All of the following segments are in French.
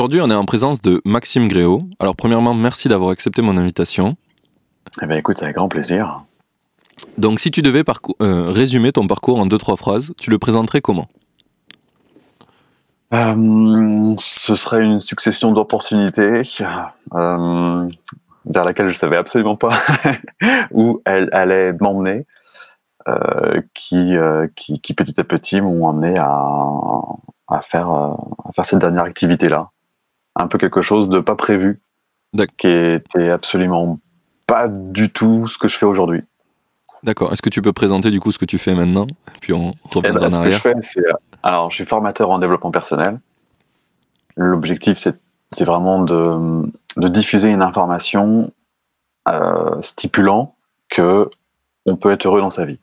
Aujourd'hui, on est en présence de Maxime Gréau. Alors, premièrement, merci d'avoir accepté mon invitation. Eh bien, écoute, avec grand plaisir. Donc, si tu devais euh, résumer ton parcours en deux, trois phrases, tu le présenterais comment? Euh, Ce serait une succession d'opportunités euh, vers laquelle je savais absolument pas où elle allait m'emmener, qui, qui, petit à petit m'ont amené à, à, faire, à faire cette dernière activité-là un peu quelque chose de pas prévu, qui était absolument pas du tout ce que je fais aujourd'hui. D'accord. Est-ce que tu peux présenter du coup ce que tu fais maintenant Puis on reviendra eh ben, en arrière. Ce que je fais, alors, je suis formateur en développement personnel. L'objectif, c'est vraiment de, de, diffuser une information euh, stipulant que on peut être heureux dans sa vie.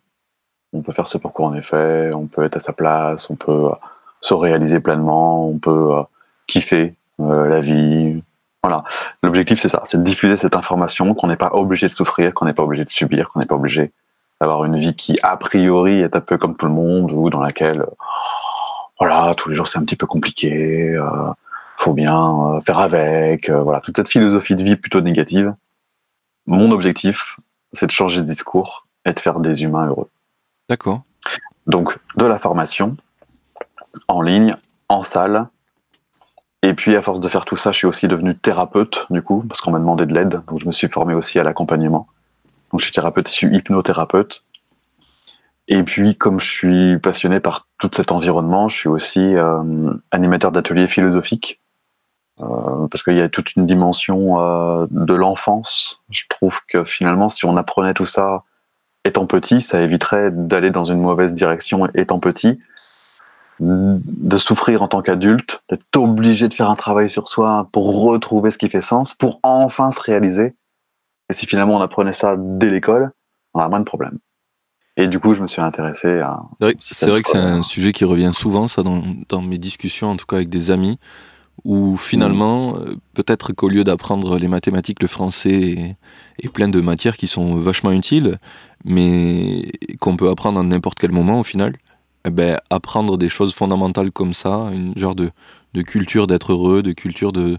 On peut faire ce pourquoi on est fait, on peut être à sa place, on peut se réaliser pleinement, on peut euh, kiffer, la vie. Voilà. L'objectif, c'est ça, c'est de diffuser cette information, qu'on n'est pas obligé de souffrir, qu'on n'est pas obligé de subir, qu'on n'est pas obligé d'avoir une vie qui, a priori, est un peu comme tout le monde, ou dans laquelle, voilà, tous les jours, c'est un petit peu compliqué, euh, faut bien euh, faire avec, euh, voilà, toute cette philosophie de vie plutôt négative. Mon objectif, c'est de changer de discours et de faire des humains heureux. D'accord. Donc, de la formation, en ligne, en salle, et puis, à force de faire tout ça, je suis aussi devenu thérapeute, du coup, parce qu'on m'a demandé de l'aide. Donc, je me suis formé aussi à l'accompagnement. Donc, je suis thérapeute, je suis hypnothérapeute. Et puis, comme je suis passionné par tout cet environnement, je suis aussi euh, animateur d'ateliers philosophiques. Euh, parce qu'il y a toute une dimension euh, de l'enfance. Je trouve que finalement, si on apprenait tout ça étant petit, ça éviterait d'aller dans une mauvaise direction étant petit de souffrir en tant qu'adulte, d'être obligé de faire un travail sur soi pour retrouver ce qui fait sens, pour enfin se réaliser. Et si finalement on apprenait ça dès l'école, on a moins de problèmes. Et du coup, je me suis intéressé à. C'est vrai, que c'est un sujet qui revient souvent, ça, dans, mes discussions, en tout cas avec des amis, où finalement, mm. euh, peut-être qu'au lieu d'apprendre les mathématiques, le français et, plein de matières qui sont vachement utiles, mais qu'on peut apprendre à n'importe quel moment au final, eh ben, apprendre des choses fondamentales comme ça, une genre de, de culture d'être heureux, de culture de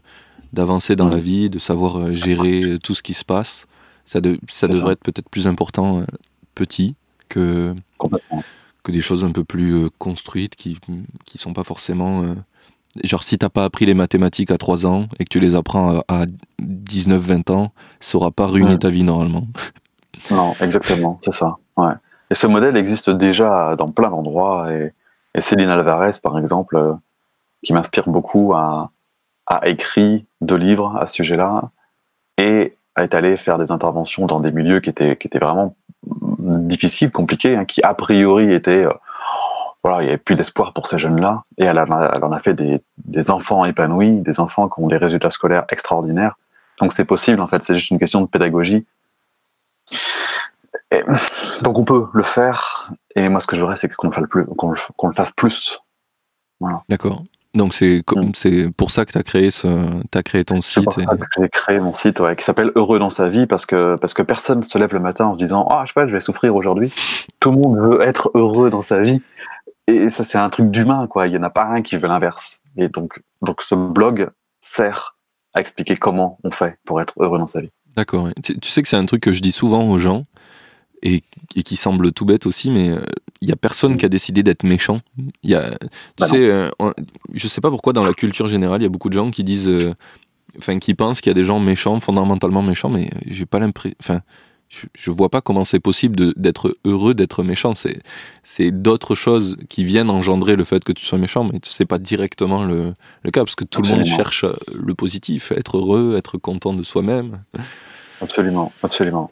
d'avancer dans la vie, de savoir euh, gérer tout ce qui se passe, ça, ça devrait être peut-être plus important euh, petit que, que des choses un peu plus euh, construites qui qui sont pas forcément genre si t'as pas appris les mathématiques à 3 ans et que tu les apprends à, 19-20 ans, ça aura pas ruiné ta vie normalement. Non, exactement, c'est ça. Ouais. Et ce modèle existe déjà dans plein d'endroits. Et, Céline Alvarez, par exemple, euh, qui m'inspire beaucoup, a, écrit deux livres à ce sujet-là et est allée faire des interventions dans des milieux qui étaient, vraiment difficiles, compliqués, hein, qui a priori étaient. Euh, voilà, il n'y avait plus d'espoir pour ces jeunes-là. Et elle, en a fait des, enfants épanouis, des enfants qui ont des résultats scolaires extraordinaires. Donc c'est possible, en fait, c'est juste une question de pédagogie donc on peut le faire. Et moi, ce que je voudrais, c'est qu'on le, fasse plus. D'accord. Donc c'est mm. c'est pour ça que tu as créé ce as créé ton site. Pour ça que j'ai créé mon site qui s'appelle Heureux dans sa vie parce que parce que personne se lève le matin en se disant ah je sais pas je vais souffrir aujourd'hui. Tout le monde veut être heureux dans sa vie et ça c'est un truc d'humain quoi. Il y en a pas un qui veut l'inverse. Et donc donc ce blog sert à expliquer comment on fait pour être heureux dans sa vie. D'accord. Tu sais que c'est un truc que je dis souvent aux gens et, qui semble tout bête aussi, mais il euh, n'y a personne qui a décidé d'être méchant. Y a, tu bah sais, euh, je sais pas pourquoi dans la culture générale, il y a beaucoup de gens qui disent, euh, enfin, qui pensent qu'il y a des gens méchants, fondamentalement méchants, mais j'ai pas l'impression, enfin, je, vois pas comment c'est possible d'être heureux d'être méchant. C'est, c'est d'autres choses qui viennent engendrer le fait que tu sois méchant, mais c'est pas directement le, le, cas, parce que tout le monde cherche le positif, être heureux, être content de soi-même. Absolument, absolument.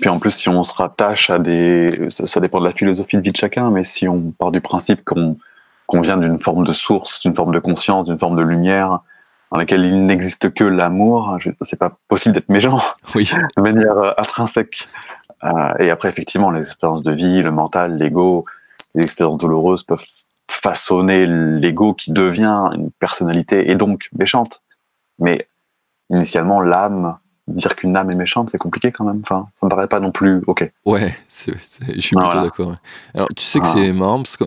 Puis en plus, si on se rattache à des. Ça, dépend de la philosophie de vie de chacun, mais si on part du principe qu'on qu'on vient d'une forme de source, d'une forme de conscience, d'une forme de lumière dans laquelle il n'existe que l'amour, c'est pas possible d'être méchant oui. de manière euh, intrinsèque. Euh, et après, effectivement, les expériences de vie, le mental, l'ego, les expériences douloureuses peuvent façonner l'ego qui devient une personnalité et donc méchante. Mais initialement, l'âme, dire qu'une âme est méchante, c'est compliqué quand même. Enfin, ça me paraît pas non plus ok. Ouais, je suis plutôt d'accord. Alors, tu sais que c'est marrant parce que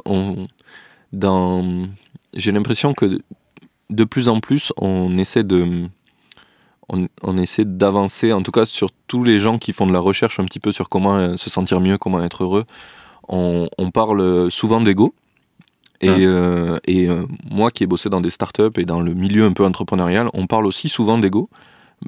dans, j'ai l'impression que de plus en plus, on essaie de, on, essaie d'avancer, en tout cas sur tous les gens qui font de la recherche un petit peu sur comment euh, se sentir mieux, comment être heureux. On, parle souvent d'ego. Et, hein. euh, et euh, moi qui ai bossé dans des startups et dans le milieu un peu entrepreneurial, on parle aussi souvent d'ego.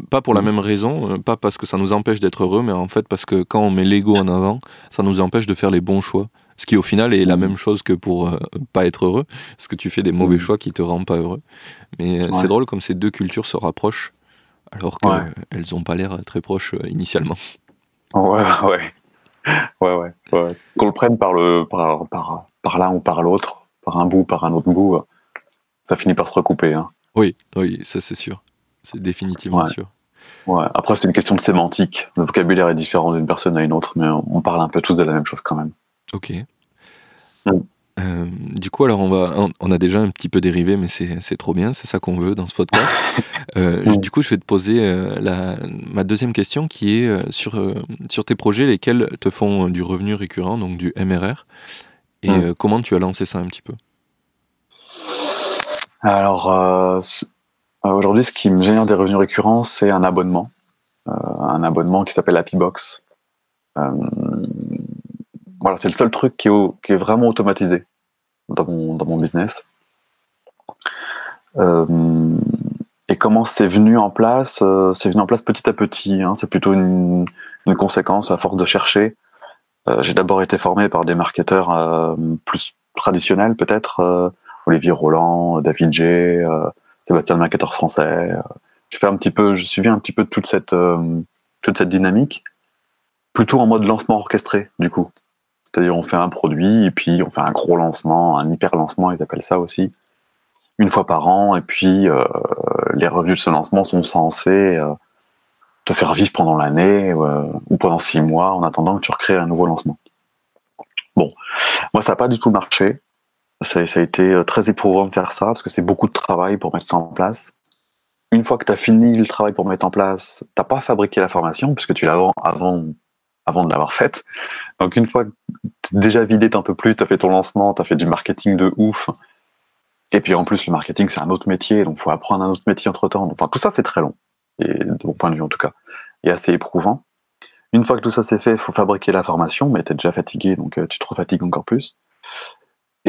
Pas pour la mmh. même raison, pas parce que ça nous empêche d'être heureux, mais en fait parce que quand on met l'ego en avant, ça nous empêche de faire les bons choix. Ce qui au final est la mmh. même chose que pour pas être heureux, parce que tu fais des mauvais mmh. choix qui te rendent pas heureux. Mais c'est drôle comme ces deux cultures se rapprochent alors qu'elles n'ont pas l'air très proches euh, initialement. Ouais, ouais. Ouais, ouais. Qu'on le prenne par, le, par, par, par l'un ou par l'autre, par un bout, par un autre bout, euh, ça finit par se recouper. Hein. Oui, oui, ça c'est sûr. C'est définitivement sûr. Ouais. Après, c'est une question de sémantique. Le vocabulaire est différent d'une personne à une autre, mais on parle un peu tous de la même chose quand même. Ok. Mm. Euh, du coup, alors on va, on, a déjà un petit peu dérivé, mais c'est trop bien, c'est ça qu'on veut dans ce podcast. Euh, du coup, je vais te poser euh, la, ma deuxième question qui est sur, sur tes projets, lesquels te font du revenu récurrent, donc du MRR, et mm. comment tu as lancé ça un petit peu? Alors, aujourd'hui, ce qui me génère des revenus récurrents, c'est un abonnement, un abonnement qui s'appelle Happybox. voilà, c'est le seul truc qui est vraiment automatisé dans mon, dans mon business. Euh, et comment c'est venu en place euh, C'est venu en place petit à petit. Hein. c'est plutôt une, une, conséquence à force de chercher. Euh, j'ai d'abord été formé par des marketeurs plus traditionnels, peut-être Olivier Roland, David G, Sébastien le marketeur français. j'ai fait un petit peu, je suivi un petit peu toute cette toute cette dynamique, plutôt en mode lancement orchestré du coup. C'est-à-dire on fait un produit et puis on fait un gros lancement, un hyper lancement, ils appellent ça aussi, une fois par an. Et puis euh, les revenus de ce lancement sont censés euh, te faire vivre pendant l'année euh, ou pendant six mois en attendant que tu recrées un nouveau lancement. Bon, moi ça n'a pas du tout marché. Ça, a été très éprouvant de faire ça parce que c'est beaucoup de travail pour mettre ça en place. Une fois que tu as fini le travail pour mettre en place, tu n'as pas fabriqué la formation puisque tu l'as avant avant de l'avoir faite. Donc une fois que déjà vidé un peu plus, tu as fait ton lancement, tu as fait du marketing de ouf. Et puis en plus, le marketing, c'est un autre métier, donc il faut apprendre un autre métier entre-temps. Enfin, tout ça, c'est très long, et, de mon point de vue en tout cas, et assez éprouvant. Une fois que tout ça c'est fait, il faut fabriquer la formation, mais tu es déjà fatigué, donc euh, tu te refatigues encore plus.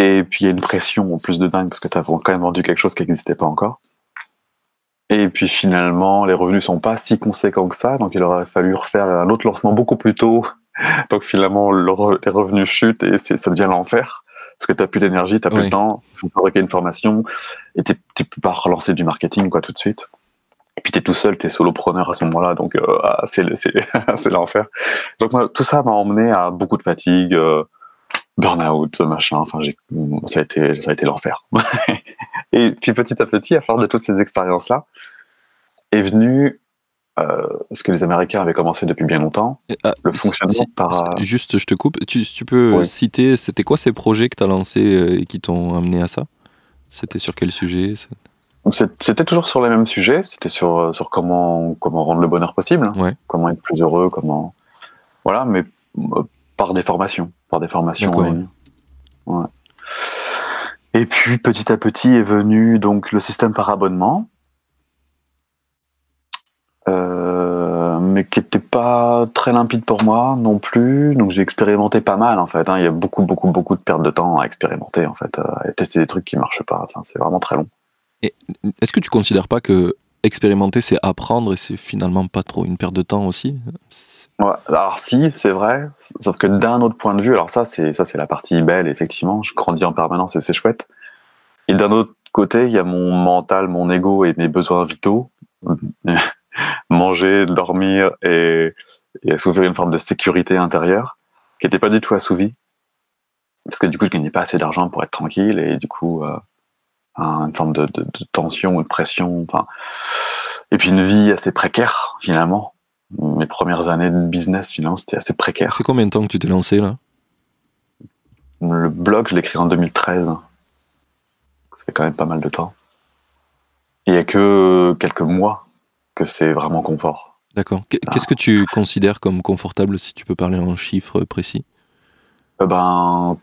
Et puis il y a une pression en plus de dingue, parce que tu as quand même vendu quelque chose qui n'existait pas encore. Et puis finalement, les revenus sont pas si conséquents que ça, donc il aurait fallu refaire un autre lancement beaucoup plus tôt. Donc finalement, les revenus chutent et ça devient l'enfer. Parce que tu n'as plus d'énergie, tu n'as plus le temps, il faut fabriquer une formation et tu ne peux pas relancer du marketing quoi tout de suite. Et puis tu es tout seul, tu es solopreneur à ce moment-là, donc euh, ah, c'est l'enfer. Donc moi, tout ça m'a emmené à beaucoup de fatigue, euh, burn-out, machin. Enfin, ça a été, ça a été l'enfer. Et puis petit à petit, à force de toutes ces expériences-là, est venu euh, ce que les Américains avaient commencé depuis bien longtemps, ah, le fonctionnement par... Juste, je te coupe, tu, tu peux citer, c'était quoi ces projets que tu as lancés euh, et qui t'ont amené à ça? C'était sur quel sujet? C'était toujours sur les mêmes sujets, c'était sur, euh, sur comment, comment rendre le bonheur possible, comment être plus heureux, comment... Voilà, mais par des formations, par des formations en ligne. Ouais. Et puis petit à petit est venu donc le système par abonnement, euh, mais qui n'était pas très limpide pour moi non plus. Donc j'ai expérimenté pas mal en fait. Hein. Il y a beaucoup beaucoup beaucoup de pertes de temps à expérimenter en fait, à tester des trucs qui marchent pas. Enfin c'est vraiment très long. Est-ce que tu considères pas que expérimenter c'est apprendre et c'est finalement pas trop une perte de temps aussi? Alors si, c'est vrai, sauf que d'un autre point de vue, alors ça c'est ça c'est la partie belle effectivement, je grandis en permanence et c'est chouette. Et d'un autre côté, il y a mon mental, mon ego et mes besoins vitaux, manger, dormir et, et assouvir une forme de sécurité intérieure qui n'était pas du tout assouvie. parce que du coup, je gagnais pas assez d'argent pour être tranquille et du coup, euh, une forme de, tension ou de pression. Enfin, et puis une vie assez précaire finalement. Mes premières années de business, finalement, c'était assez précaire. Ça fait combien de temps que tu t'es lancé là? Le blog, je l'ai écrit en 2013. Ça fait quand même pas mal de temps. Il y a que quelques mois que c'est vraiment confort. D'accord. Qu'est-ce que tu considères comme confortable, si tu peux parler en chiffres précis? Euh, Ben,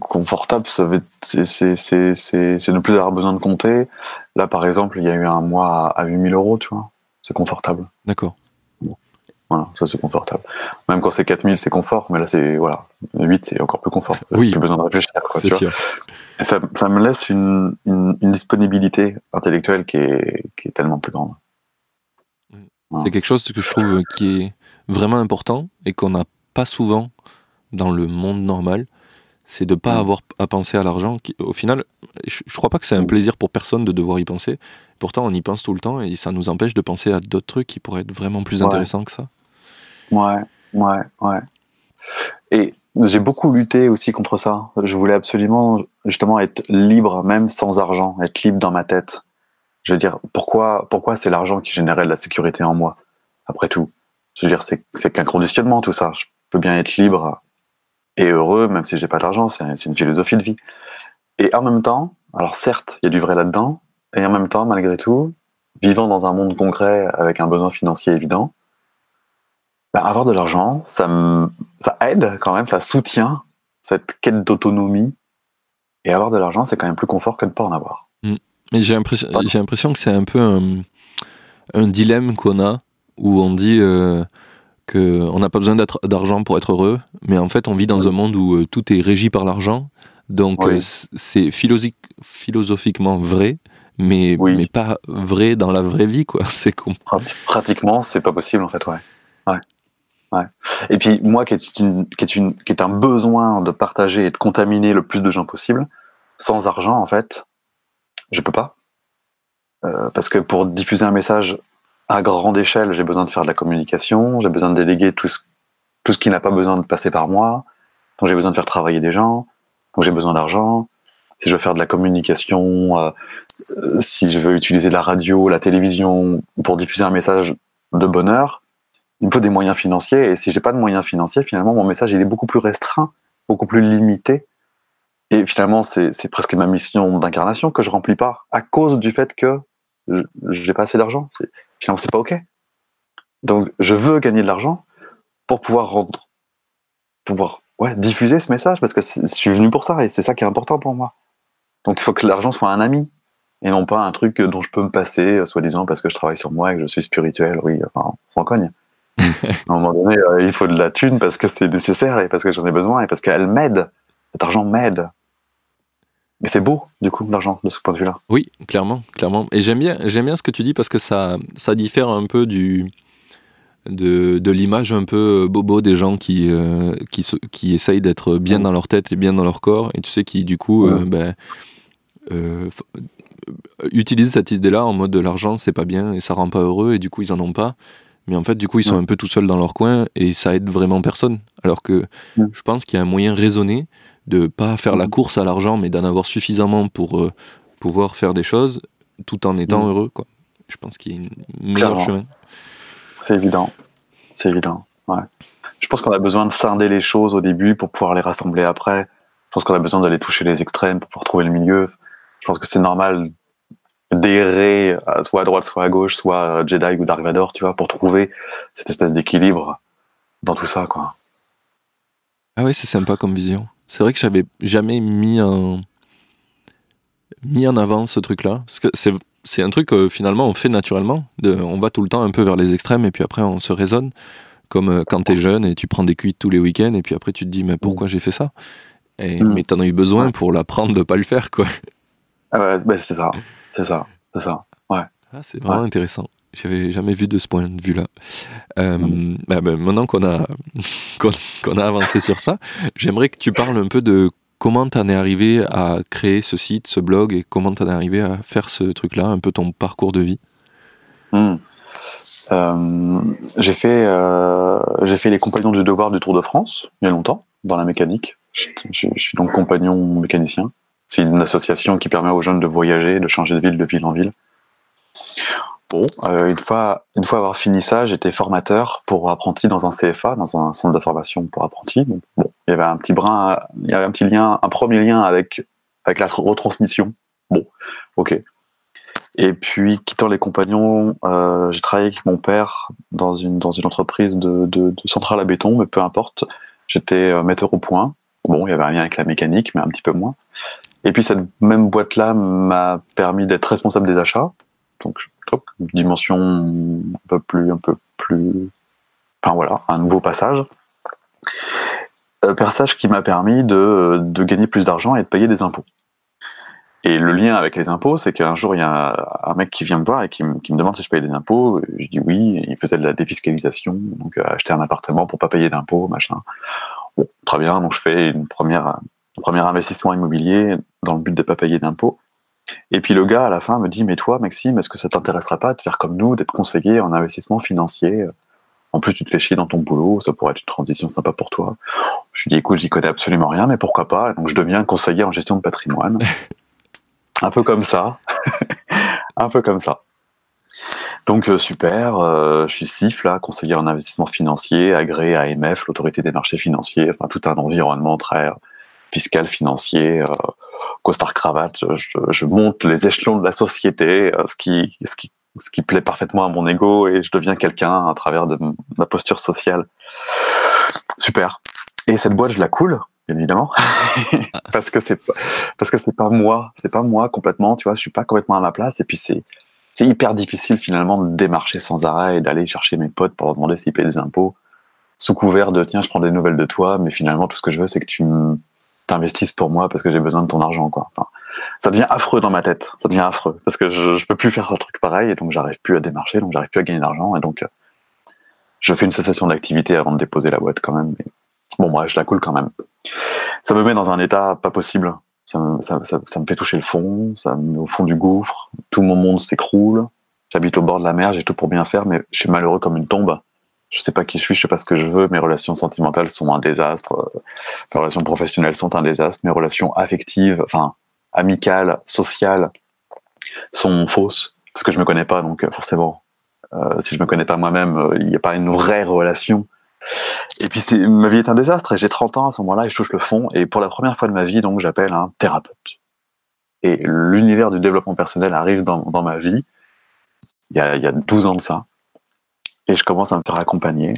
confortable, ça c'est ne plus avoir besoin de compter. Là, par exemple, il y a eu un mois à 8000 euros, tu vois. C'est confortable. D'accord. Voilà, ça c'est confortable. Même quand c'est 4000, c'est confort, mais là, c'est, voilà, 8, c'est encore plus confort. Oui. Plus besoin de réfléchir, C'est sûr. ça, ça, me laisse une, une, disponibilité intellectuelle qui est, qui est tellement plus grande. C'est quelque chose que je trouve qui est vraiment important et qu'on n'a pas souvent dans le monde normal c'est de pas avoir à penser à l'argent. Au final, je, ne crois pas que c'est un plaisir pour personne de devoir y penser. Pourtant, on y pense tout le temps et ça nous empêche de penser à d'autres trucs qui pourraient être vraiment plus intéressants que ça. Ouais, ouais, ouais. Et j'ai beaucoup lutté aussi contre ça. Je voulais absolument, justement, être libre, même sans argent, être libre dans ma tête. Je veux dire, pourquoi, pourquoi c'est l'argent qui générait de la sécurité en moi, après tout? Je veux dire, c'est qu'un conditionnement, tout ça. Je peux bien être libre et heureux, même si j'ai pas d'argent, c'est une philosophie de vie. Et en même temps, alors certes, il y a du vrai là-dedans, et en même temps, malgré tout, vivant dans un monde concret avec un besoin financier évident, bah, avoir de l'argent, ça, ça aide quand même, ça soutient cette quête d'autonomie. Et avoir de l'argent, c'est quand même plus confort que de ne pas en avoir. Mm. Mais j'ai l'impression que c'est un peu un, dilemme qu'on a, où on dit euh, qu'on n'a pas besoin d'argent pour être heureux, mais en fait on vit dans un monde où euh, tout est régi par l'argent, donc euh, c'est philosophiquement vrai, mais, mais pas vrai dans la vraie vie, quoi. C'est Pratiquement, c'est pas possible en fait, ouais. Et puis moi qui est, une, qui, est une, qui est un besoin de partager et de contaminer le plus de gens possible, sans argent en fait, je peux pas. Euh, parce que pour diffuser un message à grande échelle, j'ai besoin de faire de la communication, j'ai besoin de déléguer tout ce, tout ce qui n'a pas besoin de passer par moi, donc j'ai besoin de faire travailler des gens, donc j'ai besoin d'argent. Si je veux faire de la communication, euh, si je veux utiliser la radio, la télévision pour diffuser un message de bonheur, il me faut des moyens financiers. Et si j'ai pas de moyens financiers, finalement, mon message il est beaucoup plus restreint, beaucoup plus limité. Et finalement, c'est presque ma mission d'incarnation que je remplis pas à cause du fait que j'ai pas assez d'argent finalement, c'est pas OK. Donc, je veux gagner de l'argent pour pouvoir rendre, pouvoir ouais, diffuser ce message parce que je suis venu pour ça et c'est ça qui est important pour moi. Donc, il faut que l'argent soit un ami et non pas un truc dont je peux me passer, soi-disant parce que je travaille sur moi et que je suis spirituel. Oui, enfin, on s'en cogne. À un moment donné, euh, il faut de la thune parce que c'est nécessaire et parce que j'en ai besoin et parce qu'elle m'aide. Cet argent m'aide. Mais c'est beau, du coup, l'argent, de ce point de vue-là. Oui, clairement, clairement. Et j'aime bien, j'aime bien ce que tu dis parce que ça, ça diffère un peu du, de, de l'image un peu bobo des gens qui, euh, qui, qui essayent d'être bien dans leur tête et bien dans leur corps. Et tu sais, qui, du coup, euh, ben, euh, utilisent cette idée-là en mode de l'argent, c'est pas bien et ça rend pas heureux et du coup, ils en ont pas. Mais en fait, du coup, ils sont un peu tout seuls dans leur coin et ça aide vraiment personne. Alors que je pense qu'il y a un moyen raisonné de pas faire la course à l'argent, mais d'en avoir suffisamment pour euh, pouvoir faire des choses tout en étant heureux. Quoi. Je pense qu'il y a un meilleur chemin. C'est évident. C'est évident. Ouais. Je pense qu'on a besoin de scinder les choses au début pour pouvoir les rassembler après. Je pense qu'on a besoin d'aller toucher les extrêmes pour pouvoir trouver le milieu. Je pense que c'est normal d'errer euh, soit à droite, soit à gauche, soit euh, Jedi ou Dark Vador, tu vois, pour trouver cette espèce d'équilibre dans tout ça, quoi. Ah oui, c'est sympa comme vision. C'est vrai que j'avais jamais mis en, mis en avant ce truc-là. Parce que c'est, c'est un truc que finalement on fait naturellement. De, on va tout le temps un peu vers les extrêmes et puis après on se raisonne. Comme euh, quand t'es jeune et tu prends des cuites tous les week-ends et puis après tu te dis mais pourquoi j'ai fait ça? Et, mm. Mais t'en as eu besoin pour l'apprendre de pas le faire quoi. Ah ouais, bah, c'est ça, c'est ça, c'est ça. Ouais. Ah, c'est vraiment intéressant. J'avais jamais vu de ce point de vue-là. Euh, bah, bah, maintenant qu'on a, qu'on, a avancé sur ça, j'aimerais que tu parles un peu de comment tu en es arrivé à créer ce site, ce blog, et comment tu en es arrivé à faire ce truc-là, un peu ton parcours de vie. Hmm. Euh, j'ai fait, euh, j'ai fait les compagnons du devoir du Tour de France il y a longtemps dans la mécanique. Je, suis donc compagnon mécanicien. C'est une association qui permet aux jeunes de voyager, de changer de ville, de ville en ville. Bon, euh, une, fois, une fois avoir fini ça, j'étais formateur pour apprentis dans un CFA, dans un centre de formation pour apprentis. bon, il y avait un petit brin, il y avait un petit lien, un premier lien avec, avec la retransmission. Bon, ok. Et puis, quittant les compagnons, euh, j'ai travaillé avec mon père dans une, dans une entreprise de, de, centrale à béton, mais peu importe. J'étais euh, metteur au point. Bon, il y avait un lien avec la mécanique, mais un petit peu moins. Et puis, cette même boîte-là m'a permis d'être responsable des achats. Donc, une dimension un peu plus, un peu plus, enfin voilà, un nouveau passage. Euh, passage qui m'a permis de, de gagner plus d'argent et de payer des impôts. Et le lien avec les impôts, c'est qu'un jour, il y a un, mec qui vient me voir et qui, me, demande si je paye des impôts. Je dis oui. Il faisait de la défiscalisation, donc euh, acheter un appartement pour pas payer d'impôts, machin. Bon, très bien. Donc je fais une première, un premier investissement immobilier dans le but de pas payer d'impôts. Et puis le gars à la fin me dit mais toi Maxime, est-ce que ça t'intéressera pas de faire comme nous, d'être conseiller en investissement financier? En plus tu te fais chier dans ton boulot, ça pourrait être une transition sympa pour toi. Je lui dis écoute, j'y connais absolument rien, mais pourquoi pas? Donc je deviens conseiller en gestion de patrimoine. Un peu comme ça. un peu comme ça. Donc euh, super, euh, je suis CIF là, conseiller en investissement financier, agréé à AMF, l'autorité des marchés financiers, enfin tout un environnement très fiscal, financier, euh, costard cravate. Je, monte les échelons de la société, ce qui, ce qui ce qui plaît parfaitement à mon ego et je deviens quelqu'un à travers de ma posture sociale. Super. Et cette boîte, je la coule évidemment, parce que c'est parce que c'est pas moi, c'est pas moi complètement, tu vois, je suis pas complètement à ma place, et puis c'est c'est hyper difficile finalement de démarcher sans arrêt et d'aller chercher mes potes pour leur demander s'ils paient des impôts, sous couvert de tiens, je prends des nouvelles de toi, mais finalement tout ce que je veux c'est que tu t'investisses pour moi parce que j'ai besoin de ton argent, quoi. Enfin, ça devient affreux dans ma tête, ça devient affreux parce que je, je peux plus faire un truc pareil et donc j'arrive plus à démarcher, donc j'arrive plus à gagner d'argent et donc euh, je fais une cessation d'activité avant de déposer la boîte quand même. Bon bref, je la coule quand même ça me met dans un état pas possible. Ça, me fait toucher le fond, ça me met au fond du gouffre, tout mon monde s'écroule. J'habite au bord de la mer, j'ai tout pour bien faire, mais je suis malheureux comme une tombe. Je sais pas qui je suis, je sais pas ce que je veux. Mes relations sentimentales sont un désastre. Mes relations professionnelles sont un désastre. Mes relations affectives, enfin amicales, sociales, sont fausses parce que je me connais pas. Donc forcément, euh, si je me connais pas moi-même, euh, il n'y a pas une vraie relation et puis ma vie est un désastre et j'ai 30 ans à ce moment-là et je touche le fond et pour la première fois de ma vie donc j'appelle un thérapeute. Et l'univers du développement personnel arrive dans, ma vie il y a 12 ans de ça et je commence à me faire accompagner.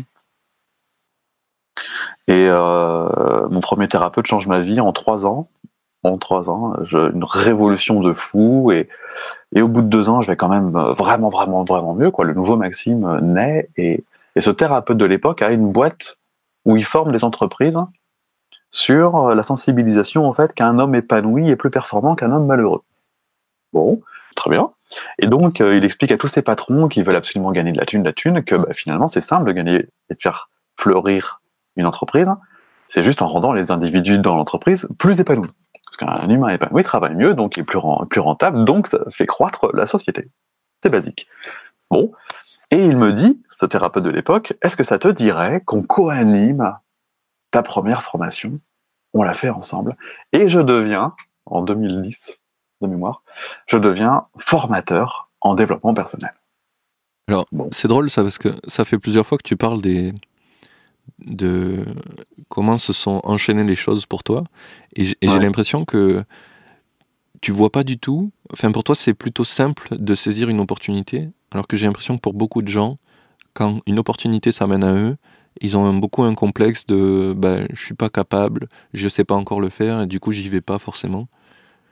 Et euh, mon premier thérapeute change ma vie en trois ans. En trois ans, une révolution de fou. Et, et au bout de deux ans, je vais quand même vraiment, vraiment, vraiment mieux. Quoi. Le nouveau Maxime naît et, et ce thérapeute de l'époque a une boîte où il forme des entreprises sur euh, la sensibilisation en fait qu'un homme épanoui est plus performant qu'un homme malheureux. Bon, très bien. Et donc euh, il explique à tous ces patrons qui veulent absolument gagner de la thune, de la thune, que bah, finalement c'est simple de gagner et de faire fleurir une entreprise. C'est juste en rendant les individus dans l'entreprise plus épanouis. Parce qu'un humain épanoui travaille mieux, donc il est plus, plus rentable, donc ça fait croître la société. C'est basique. Bon, et il me dit, ce thérapeute de l'époque, est-ce que ça te dirait qu'on co-anime ta première formation? On la fait ensemble. Et je deviens, en 2010 de mémoire, je deviens formateur en développement personnel. Alors, c'est drôle ça, parce que ça fait plusieurs fois que tu parles des, de comment se sont enchaînées les choses pour toi. Et j'ai l'impression que tu vois pas du tout. Enfin, pour toi, c'est plutôt simple de saisir une opportunité, alors que j'ai l'impression que pour beaucoup de gens, quand une opportunité s'amène à eux, ils ont beaucoup un complexe de ben, je suis pas capable, je sais pas encore le faire, et du coup, j'y vais pas forcément.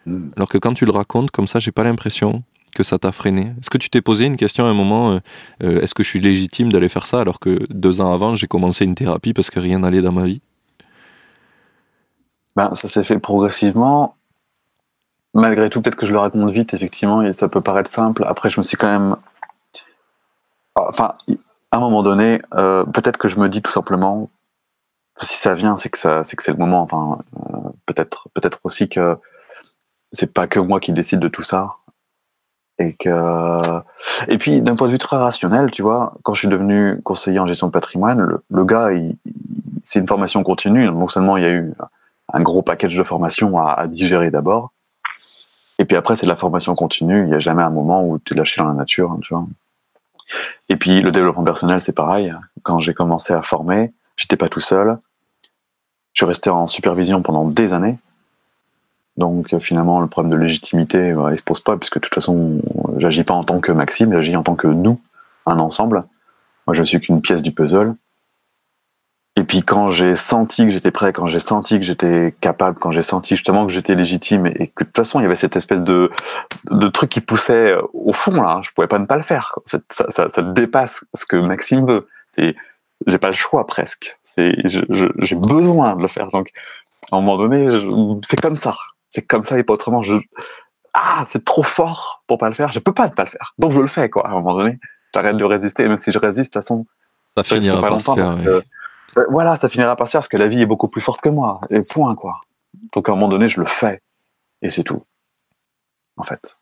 Hmm. Alors que quand tu le racontes comme ça, j'ai pas l'impression que ça t'a freiné. Est-ce que tu t'es posé une question à un moment euh, euh, est-ce que je suis légitime d'aller faire ça alors que deux ans avant, j'ai commencé une thérapie parce que rien n'allait dans ma vie? Ben, Ça s'est fait progressivement malgré tout, peut-être que je le raconte vite, effectivement, et ça peut paraître simple. Après, je me suis quand même. Enfin, à un moment donné, euh, peut-être que je me dis tout simplement, si ça vient, c'est que ça, c'est que c'est le moment. Enfin, euh, peut-être, peut-être aussi que c'est pas que moi qui décide de tout ça, et que. Et puis, d'un point de vue très rationnel, tu vois, quand je suis devenu conseiller en gestion de patrimoine, le, gars, c'est une formation continue. Non seulement il y a eu un gros package de formation à, digérer d'abord. Et puis après, c'est de la formation continue. Il n'y a jamais un moment où tu es lâché dans la nature, hein, tu vois. Et puis le développement personnel, c'est pareil. Quand j'ai commencé à former, j'étais pas tout seul. Je resté en supervision pendant des années. Donc euh, finalement, le problème de légitimité, bah, il se pose pas, puisque de toute façon, j'agis pas en tant que Maxime, j'agis en tant que nous, un ensemble. Moi, je suis qu'une pièce du puzzle. Et puis quand j'ai senti que j'étais prêt, quand j'ai senti que j'étais capable, quand j'ai senti justement que j'étais légitime et que de toute façon il y avait cette espèce de, de truc qui poussait euh, au fond là, je pouvais pas ne pas le faire. Ça, ça, ça, dépasse ce que Maxime veut. J'ai pas le choix presque. J'ai besoin de le faire. Donc à un moment donné, c'est comme ça. C'est comme ça et pas autrement. Je, ah, c'est trop fort pour pas le faire. Je peux pas ne pas le faire. Donc je le fais quoi. À un moment donné, j'arrête de résister. Et même si je résiste, de toute façon, ça finira par se faire. Euh, voilà, ça finira par se faire parce que la vie est beaucoup plus forte que moi. Et point, quoi. Donc à un moment donné, je le fais. Et c'est tout. En fait.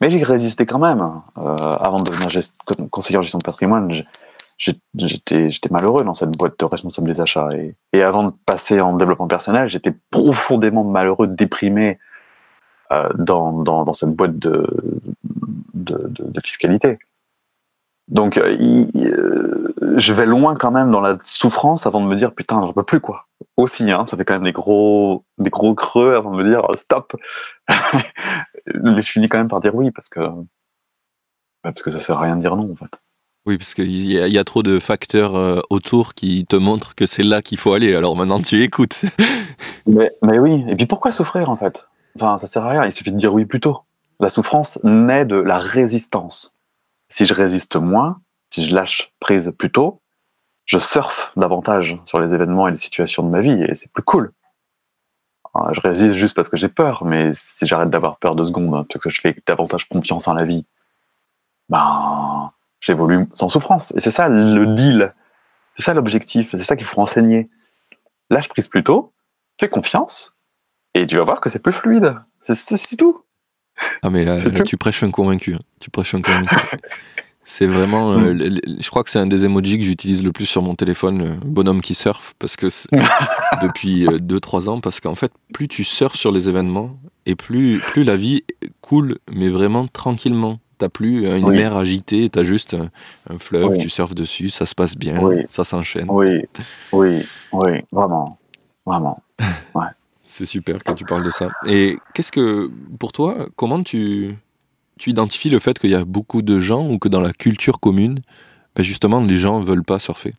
Mais j'ai résisté quand même. Euh, avant de devenir conseiller en gestion de patrimoine, j'étais malheureux dans cette boîte de responsable des achats. Et, avant de passer en développement personnel, j'étais profondément malheureux, déprimé euh, dans, cette boîte de, fiscalité. Donc, euh, euh, je vais loin quand même dans la souffrance avant de me dire putain, j'en peux plus quoi. Aussi, hein, ça fait quand même des gros, des gros creux avant de me dire stop. Mais je finis quand même par dire oui parce que parce que ça sert à rien de dire non en fait. Oui, parce qu'il y, y, a trop de facteurs euh, autour qui te montrent que c'est là qu'il faut aller. Alors maintenant, tu écoutes. mais, oui. Et puis pourquoi souffrir en fait? Enfin, ça sert à rien. Il suffit de dire oui plus tôt. La souffrance naît de la résistance si je résiste moins, si je lâche prise plus tôt, je surfe davantage sur les événements et les situations de ma vie et c'est plus cool. Euh, je résiste juste parce que j'ai peur, mais si j'arrête d'avoir peur deux secondes, parce que je fais davantage confiance en la vie, ben, j'évolue sans souffrance. Et c'est ça le deal. C'est ça l'objectif. C'est ça qu'il faut enseigner. Lâche prise plus tôt, fais confiance, et tu vas voir que c'est plus fluide. C'est tout. Ah mais là, tu prêches un convaincu. Hein. Tu prêches un convaincu. c'est vraiment, euh, mm. je crois que c'est un des emojis que j'utilise le plus sur mon téléphone, le bonhomme qui surfe, parce que depuis 2-3 euh, ans, parce qu'en fait, plus tu surfes sur les événements, et plus, plus la vie coule, mais vraiment tranquillement. T'as plus une mer agitée, t'as juste un, fleuve, tu surfes dessus, ça se passe bien, ça s'enchaîne. Oui, oui, oui, vraiment, vraiment. Ouais. C'est super que tu parles de ça. Et qu'est-ce que, pour toi, comment tu, tu identifies le fait qu'il y a beaucoup de gens ou que dans la culture commune, ben justement, les gens ne veulent pas surfer?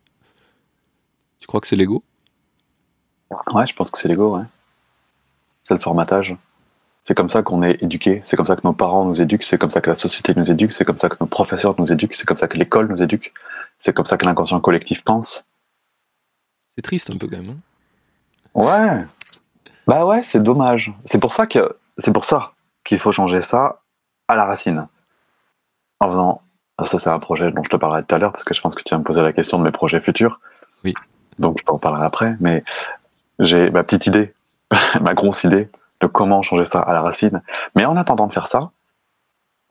Tu crois que c'est l'ego? Ouais, je pense que c'est l'ego, ouais. C'est le formatage. C'est comme ça qu'on est éduqué, c'est comme ça que nos parents nous éduquent, c'est comme ça que la société nous éduque, c'est comme ça que nos professeurs nous éduquent, c'est comme ça que l'école nous éduque, c'est comme ça que l'inconscient collectif pense. C'est triste un peu quand même. Hein ouais, bah ouais, c'est dommage. C'est pour ça que c'est pour ça qu'il faut changer ça à la racine. En faisant ça c'est un projet dont je te parlerai tout à l'heure parce que je pense que tu vas me poser la question de mes projets futurs. Oui. Donc je t'en parlerai après, mais j'ai ma petite idée, ma grosse idée de comment changer ça à la racine. Mais en attendant de faire ça,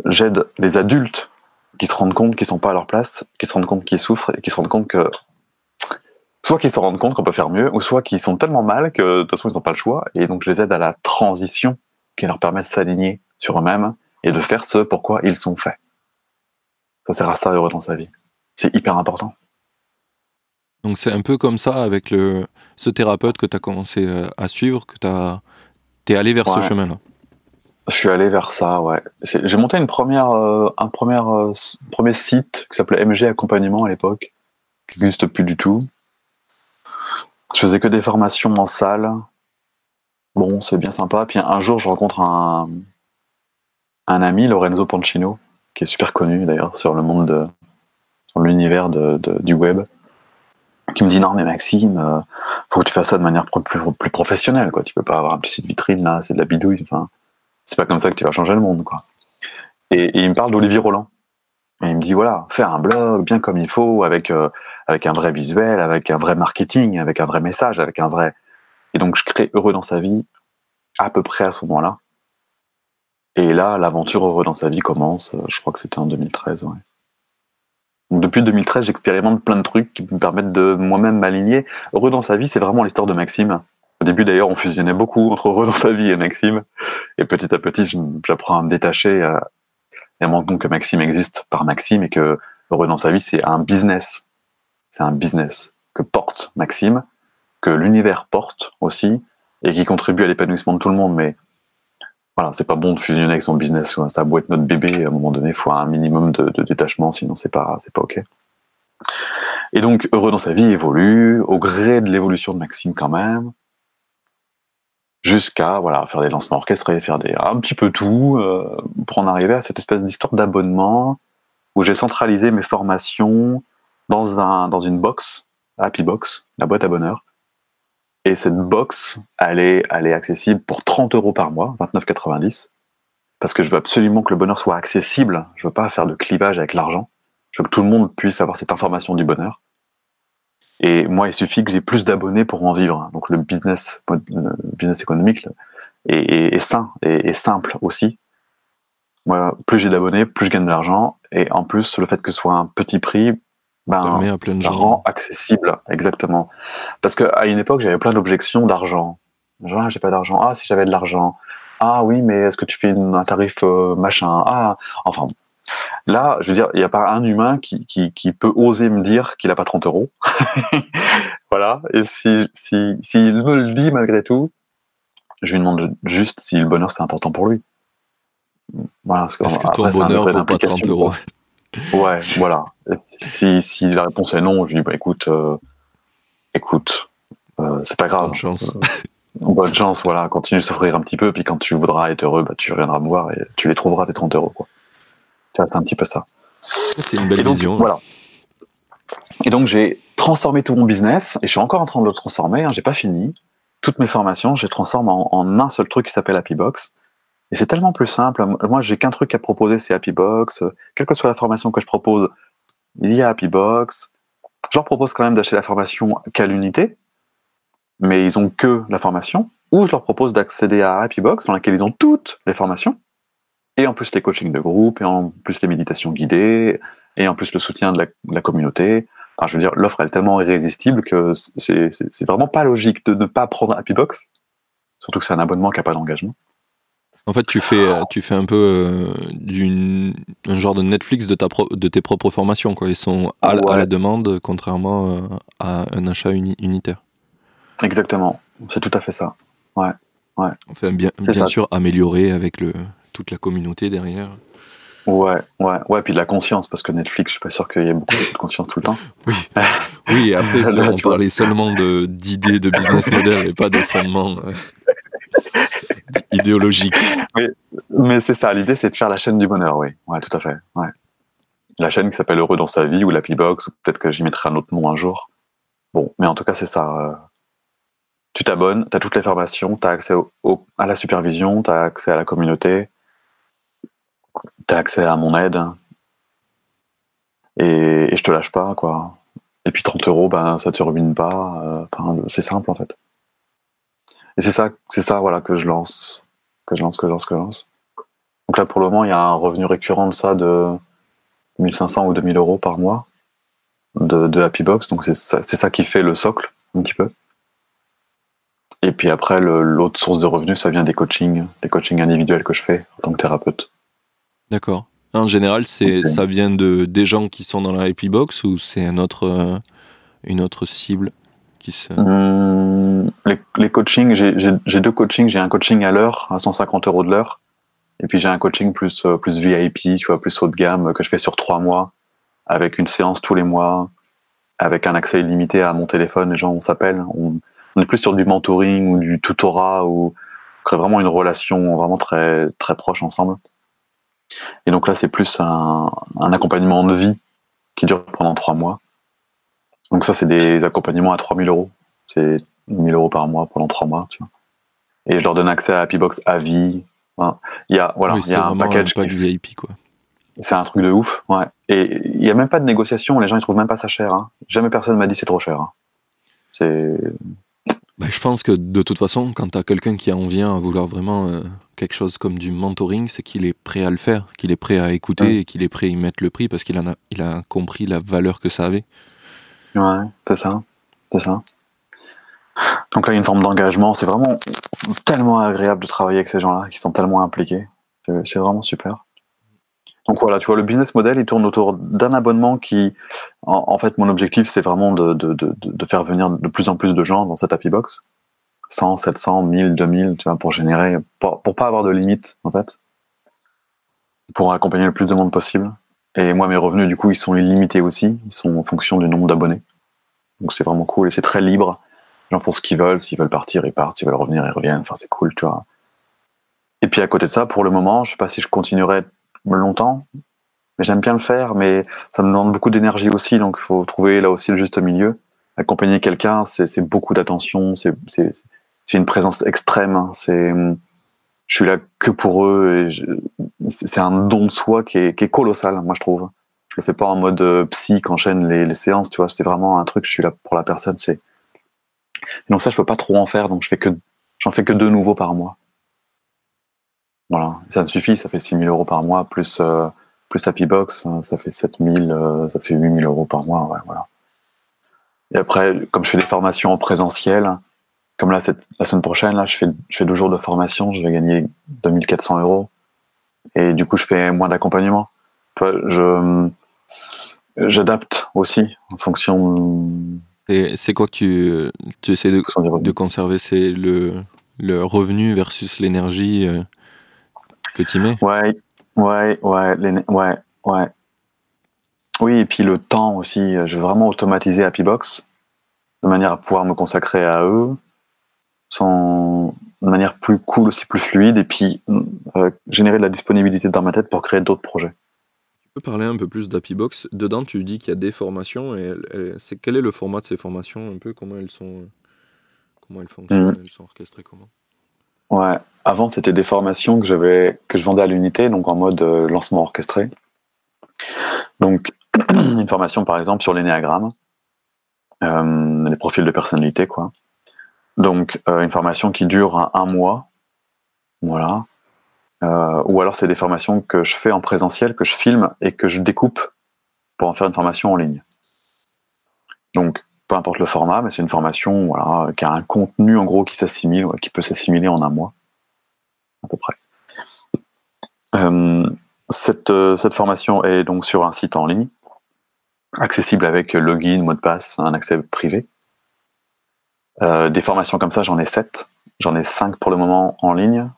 j'aide les adultes qui se rendent compte qu'ils sont pas à leur place, qui se rendent compte qu'ils souffrent et qui se rendent compte que soit qu'ils se rendent compte qu'on peut faire mieux, ou soit qu'ils sont tellement mal que de toute façon ils n'ont pas le choix. Et donc je les aide à la transition qui leur permet de s'aligner sur eux-mêmes et de faire ce pourquoi ils sont faits. Ça sert à ça heureux dans sa vie. C'est hyper important. Donc c'est un peu comme ça avec le, ce thérapeute que tu as commencé euh, à suivre, que tu allé vers ce chemin-là. Je suis allé vers ça, ouais. J'ai monté une première, euh, un premier, euh, premier site qui s'appelait MG Accompagnement à l'époque, qui n'existe plus du tout. Je faisais que des formations en salle. Bon, c'est bien sympa. Puis un jour, je rencontre un, un ami, Lorenzo Pancino, qui est super connu d'ailleurs sur le monde de, l'univers de, du web, qui me dit non mais Maxime, euh, faut que tu fasses ça de manière plus, plus, professionnelle quoi. Tu peux pas avoir un petit site vitrine là, c'est de la bidouille. Enfin, c'est pas comme ça que tu vas changer le monde quoi. Et, et il me parle d'Olivier Roland. Et il me dit voilà, faire un blog bien comme il faut, avec euh, avec un vrai visuel, avec un vrai marketing, avec un vrai message, avec un vrai. Et donc je crée Heureux dans sa vie à peu près à ce moment-là. Et là, l'aventure Heureux dans sa vie commence. Euh, je crois que c'était en 2013. Ouais. Depuis 2013, j'expérimente plein de trucs qui me permettent de moi-même m'aligner. Heureux dans sa vie, c'est vraiment l'histoire de Maxime Au début, d'ailleurs, on fusionnait beaucoup entre Heureux dans sa vie et Maxime. Et petit à petit, j'apprends à me détacher et à me rendre compte que Maxime existe par Maxime et que Heureux dans sa vie, c'est un business. C'est un business que porte Maxime, que l'univers porte aussi, et qui contribue à l'épanouissement de tout le monde. Mais voilà, c'est pas bon de fusionner avec son business. Ça doit être notre bébé. À un moment donné, il faut un minimum de, détachement, sinon c'est pas, c'est pas ok. Et donc, heureux dans sa vie évolue au gré de l'évolution de Maxime quand même, jusqu'à voilà faire des lancements orchestrés, faire des un petit peu tout euh, pour en arriver à cette espèce d'histoire d'abonnement où j'ai centralisé mes formations dans un dans une box, Happy Box, la boîte à bonheur, et cette box, elle est, elle est accessible pour 30 euros par mois, 29,90. Parce que je veux absolument que le bonheur soit accessible. Je veux pas faire de clivage avec l'argent. Je veux que tout le monde puisse avoir cette information du bonheur. Et moi, il suffit que j'ai plus d'abonnés pour en vivre. Donc le business, business économique est, sain et, simple aussi. Moi, plus j'ai d'abonnés, plus je gagne de l'argent. Et en plus, le fait que ce soit un petit prix, ben, à plein de gens. rend accessible, exactement. Parce qu'à une époque, j'avais plein d'objections d'argent. Genre, ah, j'ai pas d'argent. Ah, si j'avais de l'argent. Ah oui, mais est-ce que tu fais un tarif euh, machin? Ah, enfin. Là, je veux dire, il n'y a pas un humain qui, qui, qui peut oser me dire qu'il n'a pas 30 euros. voilà. Et si, si, s'il me le dit malgré tout, je lui demande juste si le bonheur c'est important pour lui. Voilà. Parce que, Est-ce que ton bonheur vaut pas 30 euros? Ouais, voilà. Si, si la réponse est non, je dis bah écoute, euh, écoute, euh, c'est pas grave. Bonne chance. Euh, bonne chance, voilà. Continue de s'offrir un petit peu, puis quand tu voudras être heureux, bah, tu reviendras me voir et tu les trouveras tes 30 euros, quoi. C'est un petit peu ça. C'est une belle vision. Voilà. Et donc j'ai transformé tout mon business et je suis encore en train de le transformer. Hein, j'ai pas fini. Toutes mes formations, je les transforme en, en un seul truc qui s'appelle Happy Box. Et c'est tellement plus simple. Moi, j'ai qu'un truc à proposer, c'est Happy Box. Quelle que soit la formation que je propose, il y a Happy Box. Je leur propose quand même d'acheter la formation qu'à l'unité, mais ils ont que la formation. Ou je leur propose d'accéder à Happy Box, dans laquelle ils ont toutes les formations, et en plus les coachings de groupe, et en plus les méditations guidées, et en plus le soutien de la, communauté. Je veux dire, l'offre est tellement irrésistible que c'est vraiment pas logique de ne pas prendre Happy Box, surtout que c'est un abonnement qui n'a pas d'engagement. En fait, tu fais, euh, tu fais un peu euh, un genre de Netflix de, ta de tes propres formations. Quoi. Ils sont à, la demande, contrairement euh, à un achat unitaire. Exactement, c'est tout à fait ça. Ouais, ouais. Enfin, bien, bien sûr, améliorer avec le, toute la communauté derrière. Ouais, ouais, ouais, puis de la conscience, parce que Netflix, je suis pas sûr qu'il y ait beaucoup de conscience tout le temps. Oui, oui après, on parlait seulement d'idées de, business model et pas de fondement idéologique. Mais, c'est ça, l'idée c'est de faire la chaîne du bonheur, oui. Ouais, tout à fait. Ouais. La chaîne qui s'appelle Heureux dans sa vie ou l'Happy Box, ou peut-être que j'y mettrai un autre nom un jour. Bon, mais en tout cas, c'est ça. Euh. Tu t'abonnes, tu as toutes les formations, tu as accès à la supervision, tu as accès à la communauté, tu as accès à mon aide. Et, et, je te lâche pas, quoi. Et puis 30 euros, ben, ça te ruine pas. Euh, enfin, c'est simple, en fait. Et c'est ça, c'est ça, voilà, que je lance, que je lance, que je lance, que je lance. Donc là, pour le moment, il y a un revenu récurrent de ça de 1500 ou 2000 euros par mois de, de Happy Box. Donc c'est ça, ça, qui fait le socle, un petit peu. Et puis après, l'autre source de revenus, ça vient des coachings, des coachings individuels que je fais en tant que thérapeute. D'accord. En général, c'est ça vient de des gens qui sont dans la Happy Box ou c'est un autre, euh, une autre cible? Hum, les, coachings, j'ai deux coachings. J'ai un coaching à l'heure, à 150 euros de l'heure. Et puis j'ai un coaching plus, euh, VIP, tu plus haut de gamme, que je fais sur trois mois, avec une séance tous les mois, avec un accès illimité à mon téléphone. Les gens, on s'appelle. On, est plus sur du mentoring ou du tutorat, ou vraiment une relation vraiment très, très proche ensemble. Et donc là, c'est plus un accompagnement de vie qui dure pendant trois mois. Donc ça, c'est des accompagnements à 3000 euros. C'est 1000 euros par mois pendant 3 mois. Tu vois. Et je leur donne accès à Happy Box à vie. Il y a, voilà, il y a un package. Pas du VIP, quoi. C'est un truc de ouf, ouais. Et il n'y a même pas de négociation, les gens ils trouvent même pas ça cher. Hein. Jamais personne m'a dit c'est trop cher. Hein. C'est. Bah, je pense que de toute façon, quand tu as quelqu'un qui en vient à vouloir vraiment euh, quelque chose comme du mentoring, c'est qu'il est prêt à le faire, qu'il est prêt à écouter et qu'il est prêt à y mettre le prix parce qu'il a, il a compris la valeur que ça avait. Ouais, c'est ça. C'est ça. Donc là, a une forme d'engagement. C'est vraiment tellement agréable de travailler avec ces gens-là, qui sont tellement impliqués. C'est vraiment super. Donc voilà, tu vois, le business model, il tourne autour d'un abonnement qui, en, fait, mon objectif, c'est vraiment de, faire venir de plus en plus de gens dans cette Happy Box. 100, 700, 1000, 2000, tu vois, pour générer, pour, pour pas avoir de limite, en fait. Pour accompagner le plus de monde possible. Et moi, mes revenus, du coup, ils sont illimités aussi. Ils sont en fonction du nombre d'abonnés. Donc c'est vraiment cool et c'est très libre. Les gens font ce qu'ils veulent. S'ils veulent partir, ils partent. S'ils veulent revenir, ils reviennent. Enfin, c'est cool, tu vois. Et puis à côté de ça, pour le moment, je sais pas si je continuerai longtemps, mais j'aime bien le faire, mais ça me demande beaucoup d'énergie aussi, donc il faut trouver là aussi le juste milieu. Accompagner quelqu'un, c'est beaucoup d'attention, c'est une présence extrême. Hein. C'est je suis là que pour eux c'est un don de soi qui est, qui est, colossal, moi je trouve. Je le fais pas en mode euh, psy qu'enchaîne les, les séances, tu vois. C'est vraiment un truc. Je suis là pour la personne. C'est donc ça, je peux pas trop en faire, donc je fais que j'en fais que deux nouveaux par mois. Voilà, ça me suffit, ça fait 6 000 euros par mois, plus, euh, plus Happy Box, hein, ça fait 7 000, euh, ça fait 8 000 euros par mois, ouais, voilà. Et après, comme je fais des formations en présentiel, comme là, cette, la semaine prochaine, là, je fais, je fais deux jours de formation, je vais gagner 2400 euros. Et du coup, je fais moins d'accompagnement. Je, j'adapte aussi en fonction. Et c'est quoi que tu, tu essaies de, de conserver? C'est le, le revenu versus l'énergie euh, que tu mets? Ouais, ouais, ouais, ouais, ouais. Oui, et puis le temps aussi. Je vais vraiment automatiser Happybox de manière à pouvoir me consacrer à eux sans, de manière plus cool, aussi plus fluide, et puis euh, générer de la disponibilité dans ma tête pour créer d'autres projets. Tu peux parler un peu plus d'Happybox Dedans, tu dis qu'il y a des formations, et c'est, quel est le format de ces formations Un peu comment elles sont, comment elles fonctionnent, mm. elles sont orchestrées comment? Ouais, avant c'était des formations que j'avais que je vendais à l'unité, donc en mode euh, lancement orchestré. Donc une formation par exemple sur l'énéagramme, euh, les profils de personnalité quoi. Donc euh, une formation qui dure un, mois, voilà. Euh, ou alors c'est des formations que je fais en présentiel, que je filme et que je découpe pour en faire une formation en ligne. Donc peu importe le format, mais c'est une formation qui a un contenu en gros qui s'assimile, qui peut s'assimiler en un mois, à peu près. Euh, cette, cette, formation est donc sur un site en ligne, accessible avec login, mot de passe, un accès privé. Euh, des formations comme ça, j'en ai 7. J'en ai 5 pour le moment en ligne.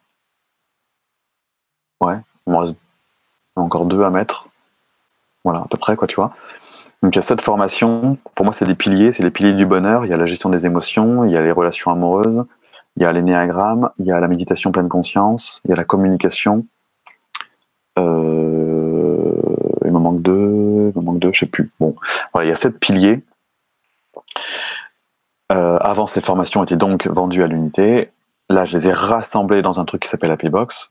Ouais, il me reste encore deux à mettre. Voilà, à peu près, quoi, tu vois. Donc il y a cette formation. Pour moi, c'est des piliers. C'est les piliers du bonheur. Il y a la gestion des émotions, il y a les relations amoureuses, il y a l'énéagramme, il y a la méditation pleine conscience, il y a la communication. Euh, il me manque deux, il me manque deux, je sais plus. Bon, voilà, il y a sept piliers. Euh, avant, ces formations étaient donc vendues à l'unité. Là, je les ai rassemblées dans un truc qui s'appelle Happy Box.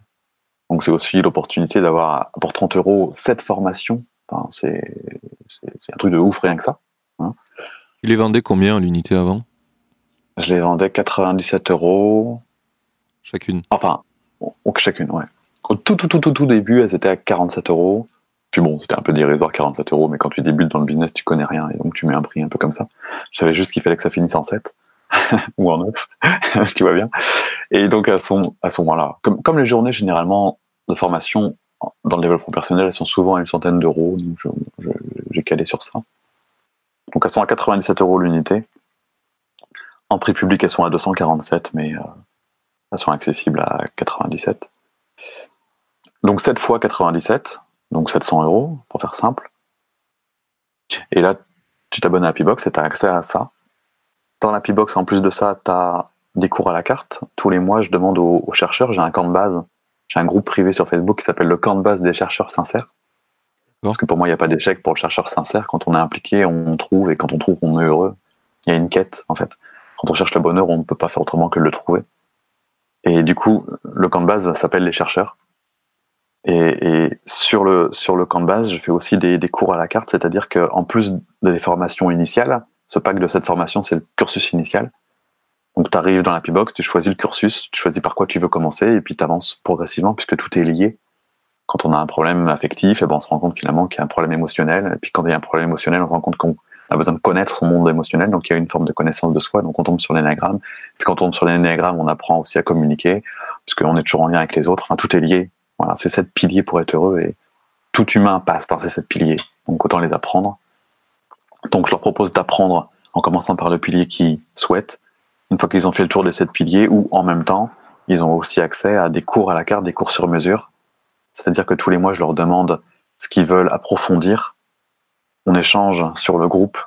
Donc, c'est aussi l'opportunité d'avoir pour 30 euros cette formation. Enfin, c'est un truc de ouf, rien que ça. Hein. Tu les vendais combien à l'unité avant? Je les vendais 97 euros. Chacune Enfin, chacune, ouais. Au tout, tout, tout, tout, tout début, elles étaient à 47 euros. Puis bon, c'était un peu dérisoire 47 euros, mais quand tu débutes dans le business, tu connais rien et donc tu mets un prix un peu comme ça. Je savais juste qu'il fallait que ça finisse en 7 ou en 9, tu vois bien. Et donc à son, à ce moment-là, comme, les journées généralement de formation dans le développement personnel, elles sont souvent à une centaine d'euros, donc j'ai calé sur ça. Donc elles sont à 97 euros l'unité. En prix public, elles sont à 247, mais euh, elles sont accessibles à 97. Donc 7 fois 97, donc 700 euros, pour faire simple. Et là, tu t'abonnes à Happybox et tu as accès à ça. Dans l'Happybox, en plus de ça, tu as des cours à la carte. Tous les mois, je demande aux, chercheurs, j'ai un camp de base, j'ai un groupe privé sur Facebook qui s'appelle le camp de base des chercheurs sincères. Parce que pour moi, il n'y a pas d'échec pour le chercheur sincère. Quand on est impliqué, on trouve, et quand on trouve, on est heureux. Il y a une quête, en fait. Quand on cherche le bonheur, on ne peut pas faire autrement que le trouver. Et du coup, le camp de base s'appelle les chercheurs. Et, sur, le, sur le camp de base, je fais aussi des, des cours à la carte, c'est-à-dire qu'en plus des formations initiales, ce pack de cette formation, c'est le cursus initial. Donc tu arrives dans la P-Box, tu choisis le cursus, tu choisis par quoi tu veux commencer, et puis tu avances progressivement, puisque tout est lié. Quand on a un problème affectif, et eh ben on se rend compte finalement qu'il y a un problème émotionnel, et puis quand il y a un problème émotionnel, on se rend compte qu'on On a besoin de connaître son monde émotionnel, donc il y a une forme de connaissance de soi. Donc on tombe sur l'énéagramme. Puis quand on tombe sur l'énéagramme, on apprend aussi à communiquer, puisqu'on est toujours en lien avec les autres. Enfin, tout est lié. Voilà, c'est sept piliers pour être heureux et tout humain passe par ces sept piliers. Donc autant les apprendre. Donc je leur propose d'apprendre en commençant par le pilier qu'ils souhaitent. Une fois qu'ils ont fait le tour des sept piliers, ou en même temps, ils ont aussi accès à des cours à la carte, des cours sur mesure. C'est-à-dire que tous les mois, je leur demande ce qu'ils veulent approfondir. On échange sur le groupe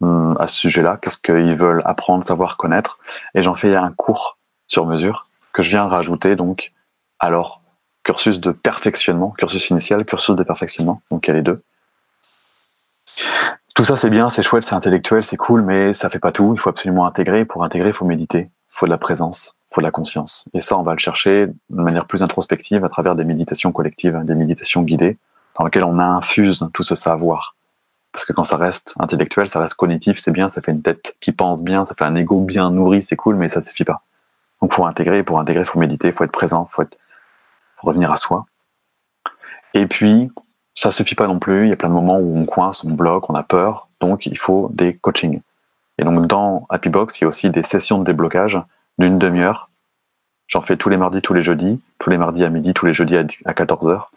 hum, à ce sujet-là, qu'est-ce qu'ils veulent apprendre, savoir, connaître? Et j'en fais un cours sur mesure que je viens rajouter donc à leur cursus de perfectionnement, cursus initial, cursus de perfectionnement. Donc il y a les deux. Tout ça c'est bien, c'est chouette, c'est intellectuel, c'est cool, mais ça fait pas tout. Il faut absolument intégrer. Pour intégrer, il faut méditer, il faut de la présence, il faut de la conscience. Et ça, on va le chercher de manière plus introspective à travers des méditations collectives, des méditations guidées dans lequel on infuse tout ce savoir. Parce que quand ça reste intellectuel, ça reste cognitif, c'est bien, ça fait une tête qui pense bien, ça fait un ego bien nourri, c'est cool, mais ça suffit pas. Donc faut intégrer, pour intégrer, faut méditer, faut être présent, faut, être, revenir à soi. Et puis, ça suffit pas non plus, il y a plein de moments où on coince, on bloque, on a peur, donc il faut des coachings. Et donc dans Happy Box, il y a aussi des sessions de déblocage d'une demi-heure. J'en fais tous les mardis, tous les jeudis, tous les mardis à midi, tous les jeudis à 14h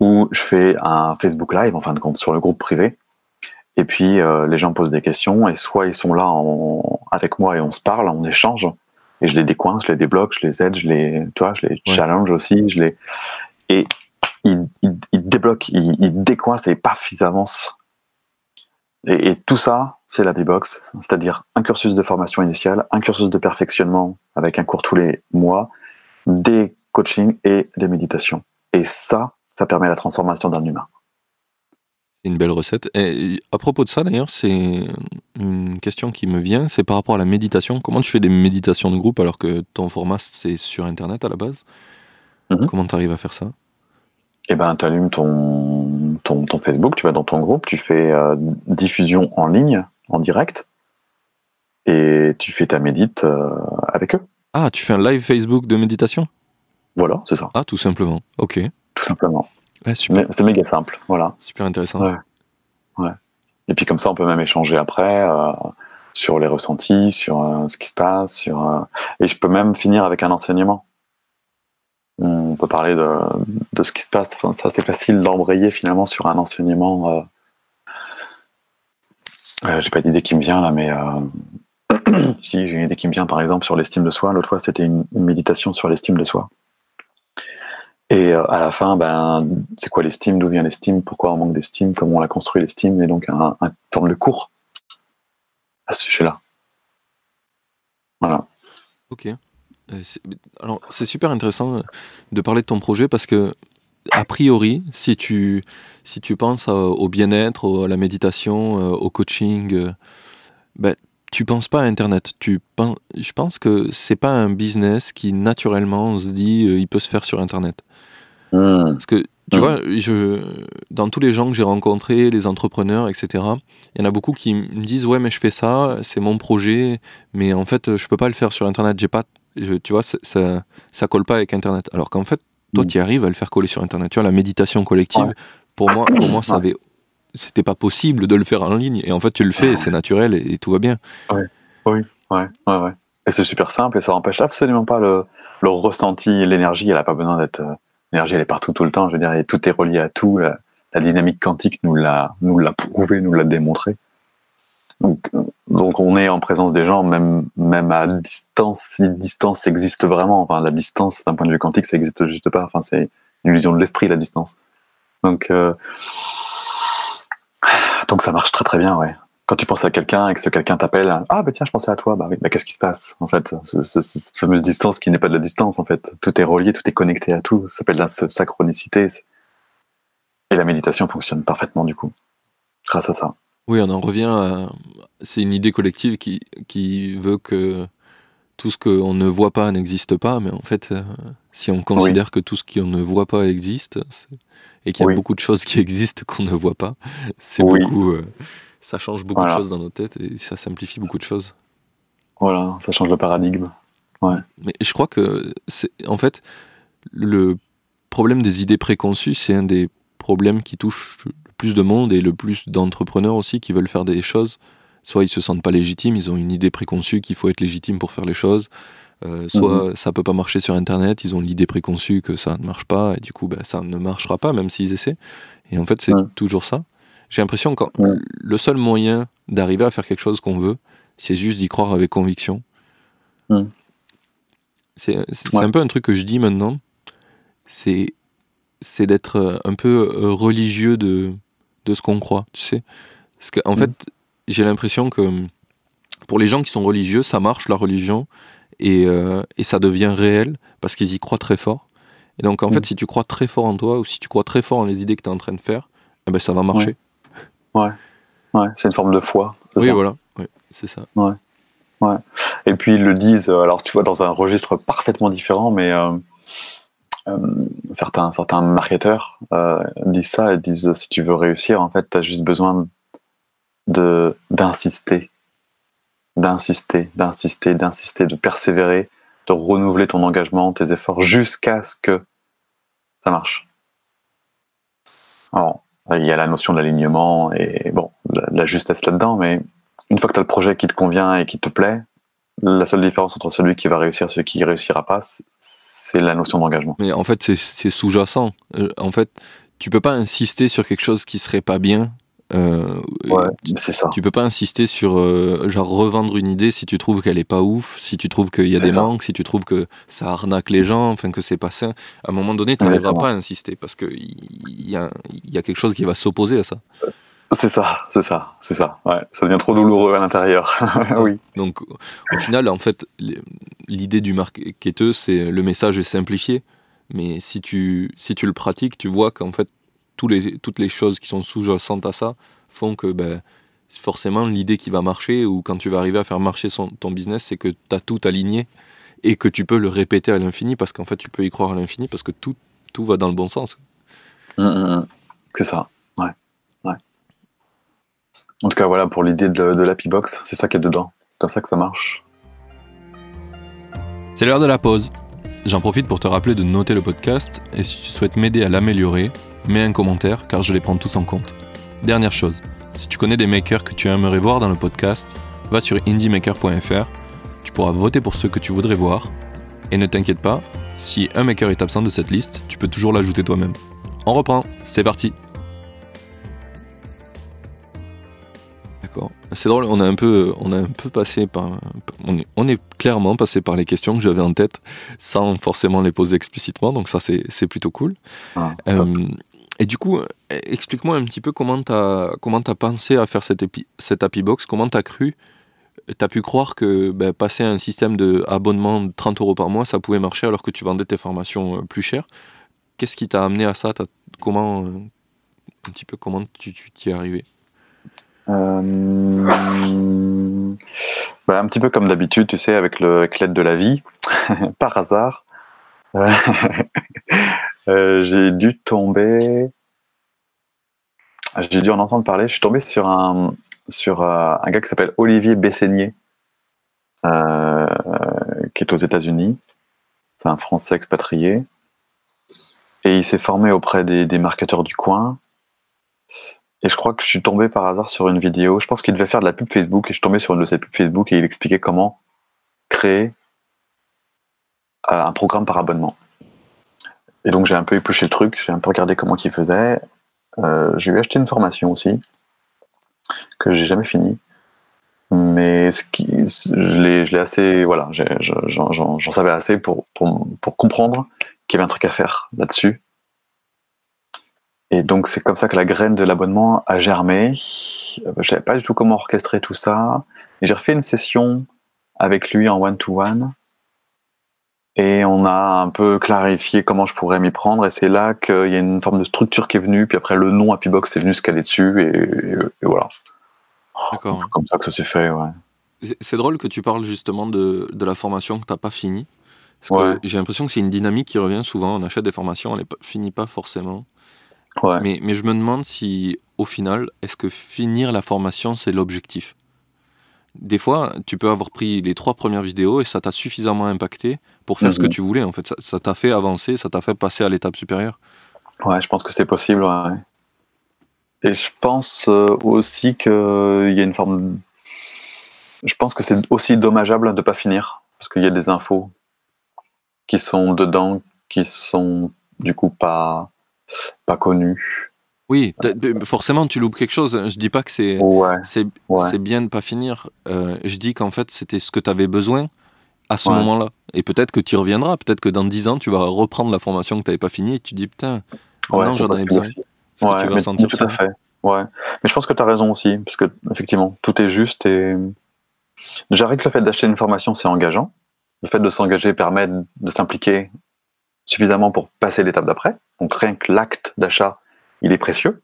où je fais un Facebook Live, en fin de compte, sur le groupe privé. Et puis, euh, les gens posent des questions, et soit ils sont là avec moi et on se parle, on échange, et je les décoince, je les débloque, je les aide, je les, tu vois, je les challenge aussi, je les, et ils, ils, débloquent, ils, ils, décoincent et paf, ils avancent. Et, et tout ça, c'est la B-Box, c'est-à-dire un cursus de formation initiale, un cursus de perfectionnement avec un cours tous les mois, des coachings et des méditations. Et ça, ça permet la transformation d'un humain. C'est une belle recette. Et à propos de ça, d'ailleurs, c'est une question qui me vient, c'est par rapport à la méditation. Comment tu fais des méditations de groupe alors que ton format, c'est sur Internet à la base? Mhm. Comment tu arrives à faire ça? Eh ben, tu allumes ton, ton, Facebook, tu vas dans ton groupe, tu fais euh, diffusion en ligne, en direct, et tu fais ta médite euh, avec eux. Ah, tu fais un live Facebook de méditation? Voilà, c'est ça. Ah, tout simplement. Ok tout simplement. C'est méga simple, voilà. Super intéressant. Ouais. Et puis comme ça, on peut même échanger après euh, sur les ressentis, sur euh, ce qui se passe, sur euh, et je peux même finir avec un enseignement. On peut parler de, de ce qui se passe. ça, c'est facile d'embrayer finalement sur un enseignement. j'ai pas d'idée qui me vient là, mais si j'ai une idée qui me vient par exemple sur l'estime de soi. L'autre fois, c'était une méditation sur l'estime de soi. Et euh, à la fin, ben, c'est quoi l'estime D'où vient l'estime Pourquoi on manque d'estime Comment on a construit l'estime Et donc, un, un tourne le cours à ce sujet-là. Voilà. Ok. Euh, alors, c'est super intéressant de parler de ton projet parce que, a priori, si tu, si tu penses au bien-être, à la méditation, euh, au coaching, ben, tu penses pas à Internet. Tu penses, je pense que c'est pas un business qui naturellement se dit il peut se faire sur Internet. Hmm. Parce que, tu hmm. vois, je, dans tous les gens que j'ai rencontrés, les entrepreneurs, etc., il y en a beaucoup qui me disent Ouais, mais je fais ça, c'est mon projet, mais en fait, je peux pas le faire sur Internet. J'ai pas, tu vois, ça, ça, colle pas avec Internet. Alors qu'en fait, toi, hmm. tu arrives à le faire coller sur Internet. Tu vois, la méditation collective, pour moi, pour moi ça avait, c'était pas possible de le faire en ligne. Et en fait, tu le fais, c'est naturel et, tout va bien. Oui, oui, ouais, ouais, ouais. Et c'est super simple et ça n'empêche absolument pas le, le ressenti, l'énergie. Elle n'a pas besoin d'être euh, L'énergie, elle est partout tout le temps. Je veux dire, tout est relié à tout. La, dynamique quantique nous l'a, nous l'a prouvé, nous l'a démontré. Donc, donc, on est en présence des gens, même, même à distance, si distance existe vraiment. Enfin, la distance, d'un point de vue quantique, ça n'existe juste pas. Enfin, c'est une illusion de l'esprit, la distance. Donc, euh, donc ça marche très très bien, ouais quand tu penses à quelqu'un et que ce quelqu'un t'appelle, ah bah tiens, je pensais à toi, bah bah qu'est-ce qui se passe en fait? C'est cette fameuse distance qui n'est pas de la distance en fait. Tout est relié, tout est connecté à tout. Ça s'appelle la synchronicité. Et la méditation fonctionne parfaitement du coup, grâce à ça. Oui, on en revient à... C'est une idée collective qui, qui veut que tout ce qu'on ne voit pas n'existe pas, mais en fait, euh, si on considère que tout ce qu'on ne voit pas existe, et qu'il y a beaucoup de choses qui existent qu'on ne voit pas, c'est beaucoup... Euh, ça change beaucoup de choses dans nos têtes et ça simplifie beaucoup de choses. Voilà, ça change le paradigme. Ouais. Mais je crois que, c'est en fait, le problème des idées préconçues, c'est un des problèmes qui touche le plus de monde et le plus d'entrepreneurs aussi qui veulent faire des choses. Soit ils se sentent pas légitimes, ils ont une idée préconçue qu'il faut être légitime pour faire les choses. Euh, soit mhm. ça peut pas marcher sur Internet, ils ont l'idée préconçue que ça ne marche pas et du coup ben, ça ne marchera pas même s'ils essaient. Et en fait c'est toujours ça. J'ai l'impression que le seul moyen d'arriver à faire quelque chose qu'on veut, c'est juste d'y croire avec conviction. C'est un peu un truc que je dis maintenant. C'est c'est d'être un peu religieux de, de ce qu'on croit, tu sais. Parce qu'en en fait, j'ai l'impression que hum, pour les gens qui sont religieux, ça marche la religion et, euh, et ça devient réel parce qu'ils y croient très fort. Et donc en fait, si tu crois très fort en toi ou si tu crois très fort en les idées que tu es en train de faire, eh ben, ça va marcher. Ouais, ouais. c'est une forme de foi. Oui, voilà, c'est ça. Ouais. ouais. Et puis ils le disent, alors tu vois, dans un registre parfaitement différent, mais euh, certains, certains marketeurs euh, disent ça et disent si tu veux réussir, en fait, tu as juste besoin de d'insister, d'insister, d'insister, d'insister, de persévérer, de renouveler ton engagement, tes efforts jusqu'à ce que ça marche. Alors, il y a la notion de l'alignement et bon, la justesse là-dedans, mais une fois que tu as le projet qui te convient et qui te plaît, la seule différence entre celui qui va réussir et celui qui réussira pas, c'est la notion d'engagement. Mais en fait, c'est sous-jacent. Euh, en fait, tu peux pas insister sur quelque chose qui serait pas bien. Euh, ouais, c'est ça. Tu peux pas insister sur euh, genre revendre une idée si tu trouves qu'elle est pas ouf, si tu trouves qu'il y a des manques, si tu trouves que ça arnaque les gens, enfin que c'est pas sain. À un moment donné, tu n'arriveras pas à insister parce qu'il y, a, y a quelque chose qui va s'opposer à ça. C'est ça, c'est ça, c'est ça. Ouais, ça devient trop douloureux à l'intérieur. oui. Donc, au final, en fait, l'idée du marketeur, c'est le message est simplifié, mais si tu, si tu le pratiques, tu vois qu'en fait, tous les, toutes les choses qui sont sous-jacentes à ça font que ben, forcément, l'idée qui va marcher, ou quand tu vas arriver à faire marcher son, ton business, c'est que tu as tout aligné et que tu peux le répéter à l'infini parce qu'en fait, tu peux y croire à l'infini parce que tout, tout va dans le bon sens. Mmh, mmh, mmh. c'est ça. En tout cas, voilà pour l'idée de, de l'Happy Box, c'est ça qui est dedans. C'est comme ça que ça marche. C'est l'heure de la pause. J'en profite pour te rappeler de noter le podcast et si tu souhaites m'aider à l'améliorer, mets un commentaire car je les prends tous en compte. Dernière chose, si tu connais des makers que tu aimerais voir dans le podcast, va sur indiemaker.fr, tu pourras voter pour ceux que tu voudrais voir. Et ne t'inquiète pas, si un maker est absent de cette liste, tu peux toujours l'ajouter toi-même. On reprend, c'est parti. C'est drôle, on a un peu, on a un peu passé par, on est, clairement passé par les questions que j'avais en tête, sans forcément les poser explicitement, donc ça c'est plutôt cool. Ah, euh, et du coup, explique-moi un petit peu comment tu as, pensé à faire cette, cette Happy Box, comment tu as cru, tu as pu croire que ben, passer à un système d'abonnement de 30 euros par mois, ça pouvait marcher alors que tu vendais tes formations euh, plus chères. Qu'est-ce qui t'a amené à ça? Comment, un petit peu, comment tu t'y es arrivé? Euh, bah, un petit peu comme d'habitude, tu sais, avec, l'aide de la vie, par hasard, euh, j'ai dû tomber. J'ai dû en entendre parler. Je suis tombé sur un, sur euh, un gars qui s'appelle Olivier Bessénier, qui est aux États-Unis. C'est un Français expatrié. Et il s'est formé auprès des, des marketeurs du coin. Et je crois que je suis tombé par hasard sur une vidéo. Je pense qu'il devait faire de la pub Facebook et je suis tombé sur une de ses pubs Facebook et il expliquait comment créer euh, un programme par abonnement. Et donc j'ai un peu épluché le truc, j'ai un peu regardé comment il faisait. Euh, j'ai eu acheté une formation aussi que j'ai jamais fini. Mais ce qui, je l'ai assez, voilà, j'en savais assez pour, pour, pour comprendre qu'il y avait un truc à faire là-dessus et donc c'est comme ça que la graine de l'abonnement a germé. Je savais pas du tout comment orchestrer tout ça. J'ai refait une session avec lui en one-to-one. Et on a un peu clarifié comment je pourrais m'y prendre. Et c'est là qu'il y a une forme de structure qui est venue. Puis après, le nom Happybox est venu se caler dessus. Et, voilà. D'accord. Comme ça que ça s'est fait, ouais. C'est drôle que tu parles justement de, de la formation que tu n'as pas finie. Parce que j'ai l'impression que c'est une dynamique qui revient souvent. On achète des formations, on ne les finit pas forcément. Mais, mais je me demande si, au final, est-ce que finir la formation, c'est l'objectif? Des fois, tu peux avoir pris les trois premières vidéos et ça t'a suffisamment impacté pour faire ce que mhm. tu voulais. En fait, ça t'a fait avancer, ça t'a fait passer à l'étape supérieure. Ouais, je pense que c'est possible. Ouais. Et je pense aussi qu'il y a une forme. Je pense que c'est aussi dommageable de ne pas finir, parce qu'il y a des infos qui sont dedans, qui sont du coup pas, pas connues. Oui, forcément, tu loupes quelque chose. Je dis pas que c'est c'est bien de pas finir. Euh, je dis qu'en fait, c'était ce que tu avais besoin à ce moment-là. Et peut-être que tu reviendras. Peut-être que dans 10 ans, tu vas reprendre la formation que tu n'avais pas finie et tu dis putain, non, j'en ai besoin. Ouais, tu vas sentir tout à fait. Ouais. Mais je pense que tu as raison aussi. Parce que, effectivement, tout est juste. Et déjà, que le fait d'acheter une formation, c'est engageant. Le fait de s'engager permet de s'impliquer suffisamment pour passer l'étape d'après. Donc, rien que l'acte d'achat il est précieux.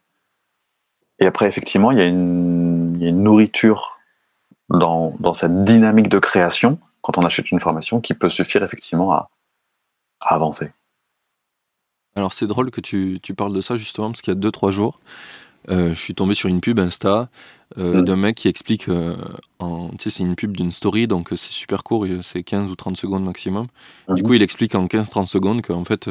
Et après, effectivement, il y a une, nourriture dans, cette dynamique de création, quand on achète une formation, qui peut suffire effectivement à, avancer. Alors c'est drôle que tu, parles de ça justement, parce qu'il y a 2-3 jours, euh, je suis tombé sur une pub Insta euh, mm. d'un mec qui explique, euh, tu sais, c'est une pub d'une story, donc c'est super court, c'est 15 ou 30 secondes maximum. Du mm-hmm. coup, il explique en 15-30 secondes qu'en fait,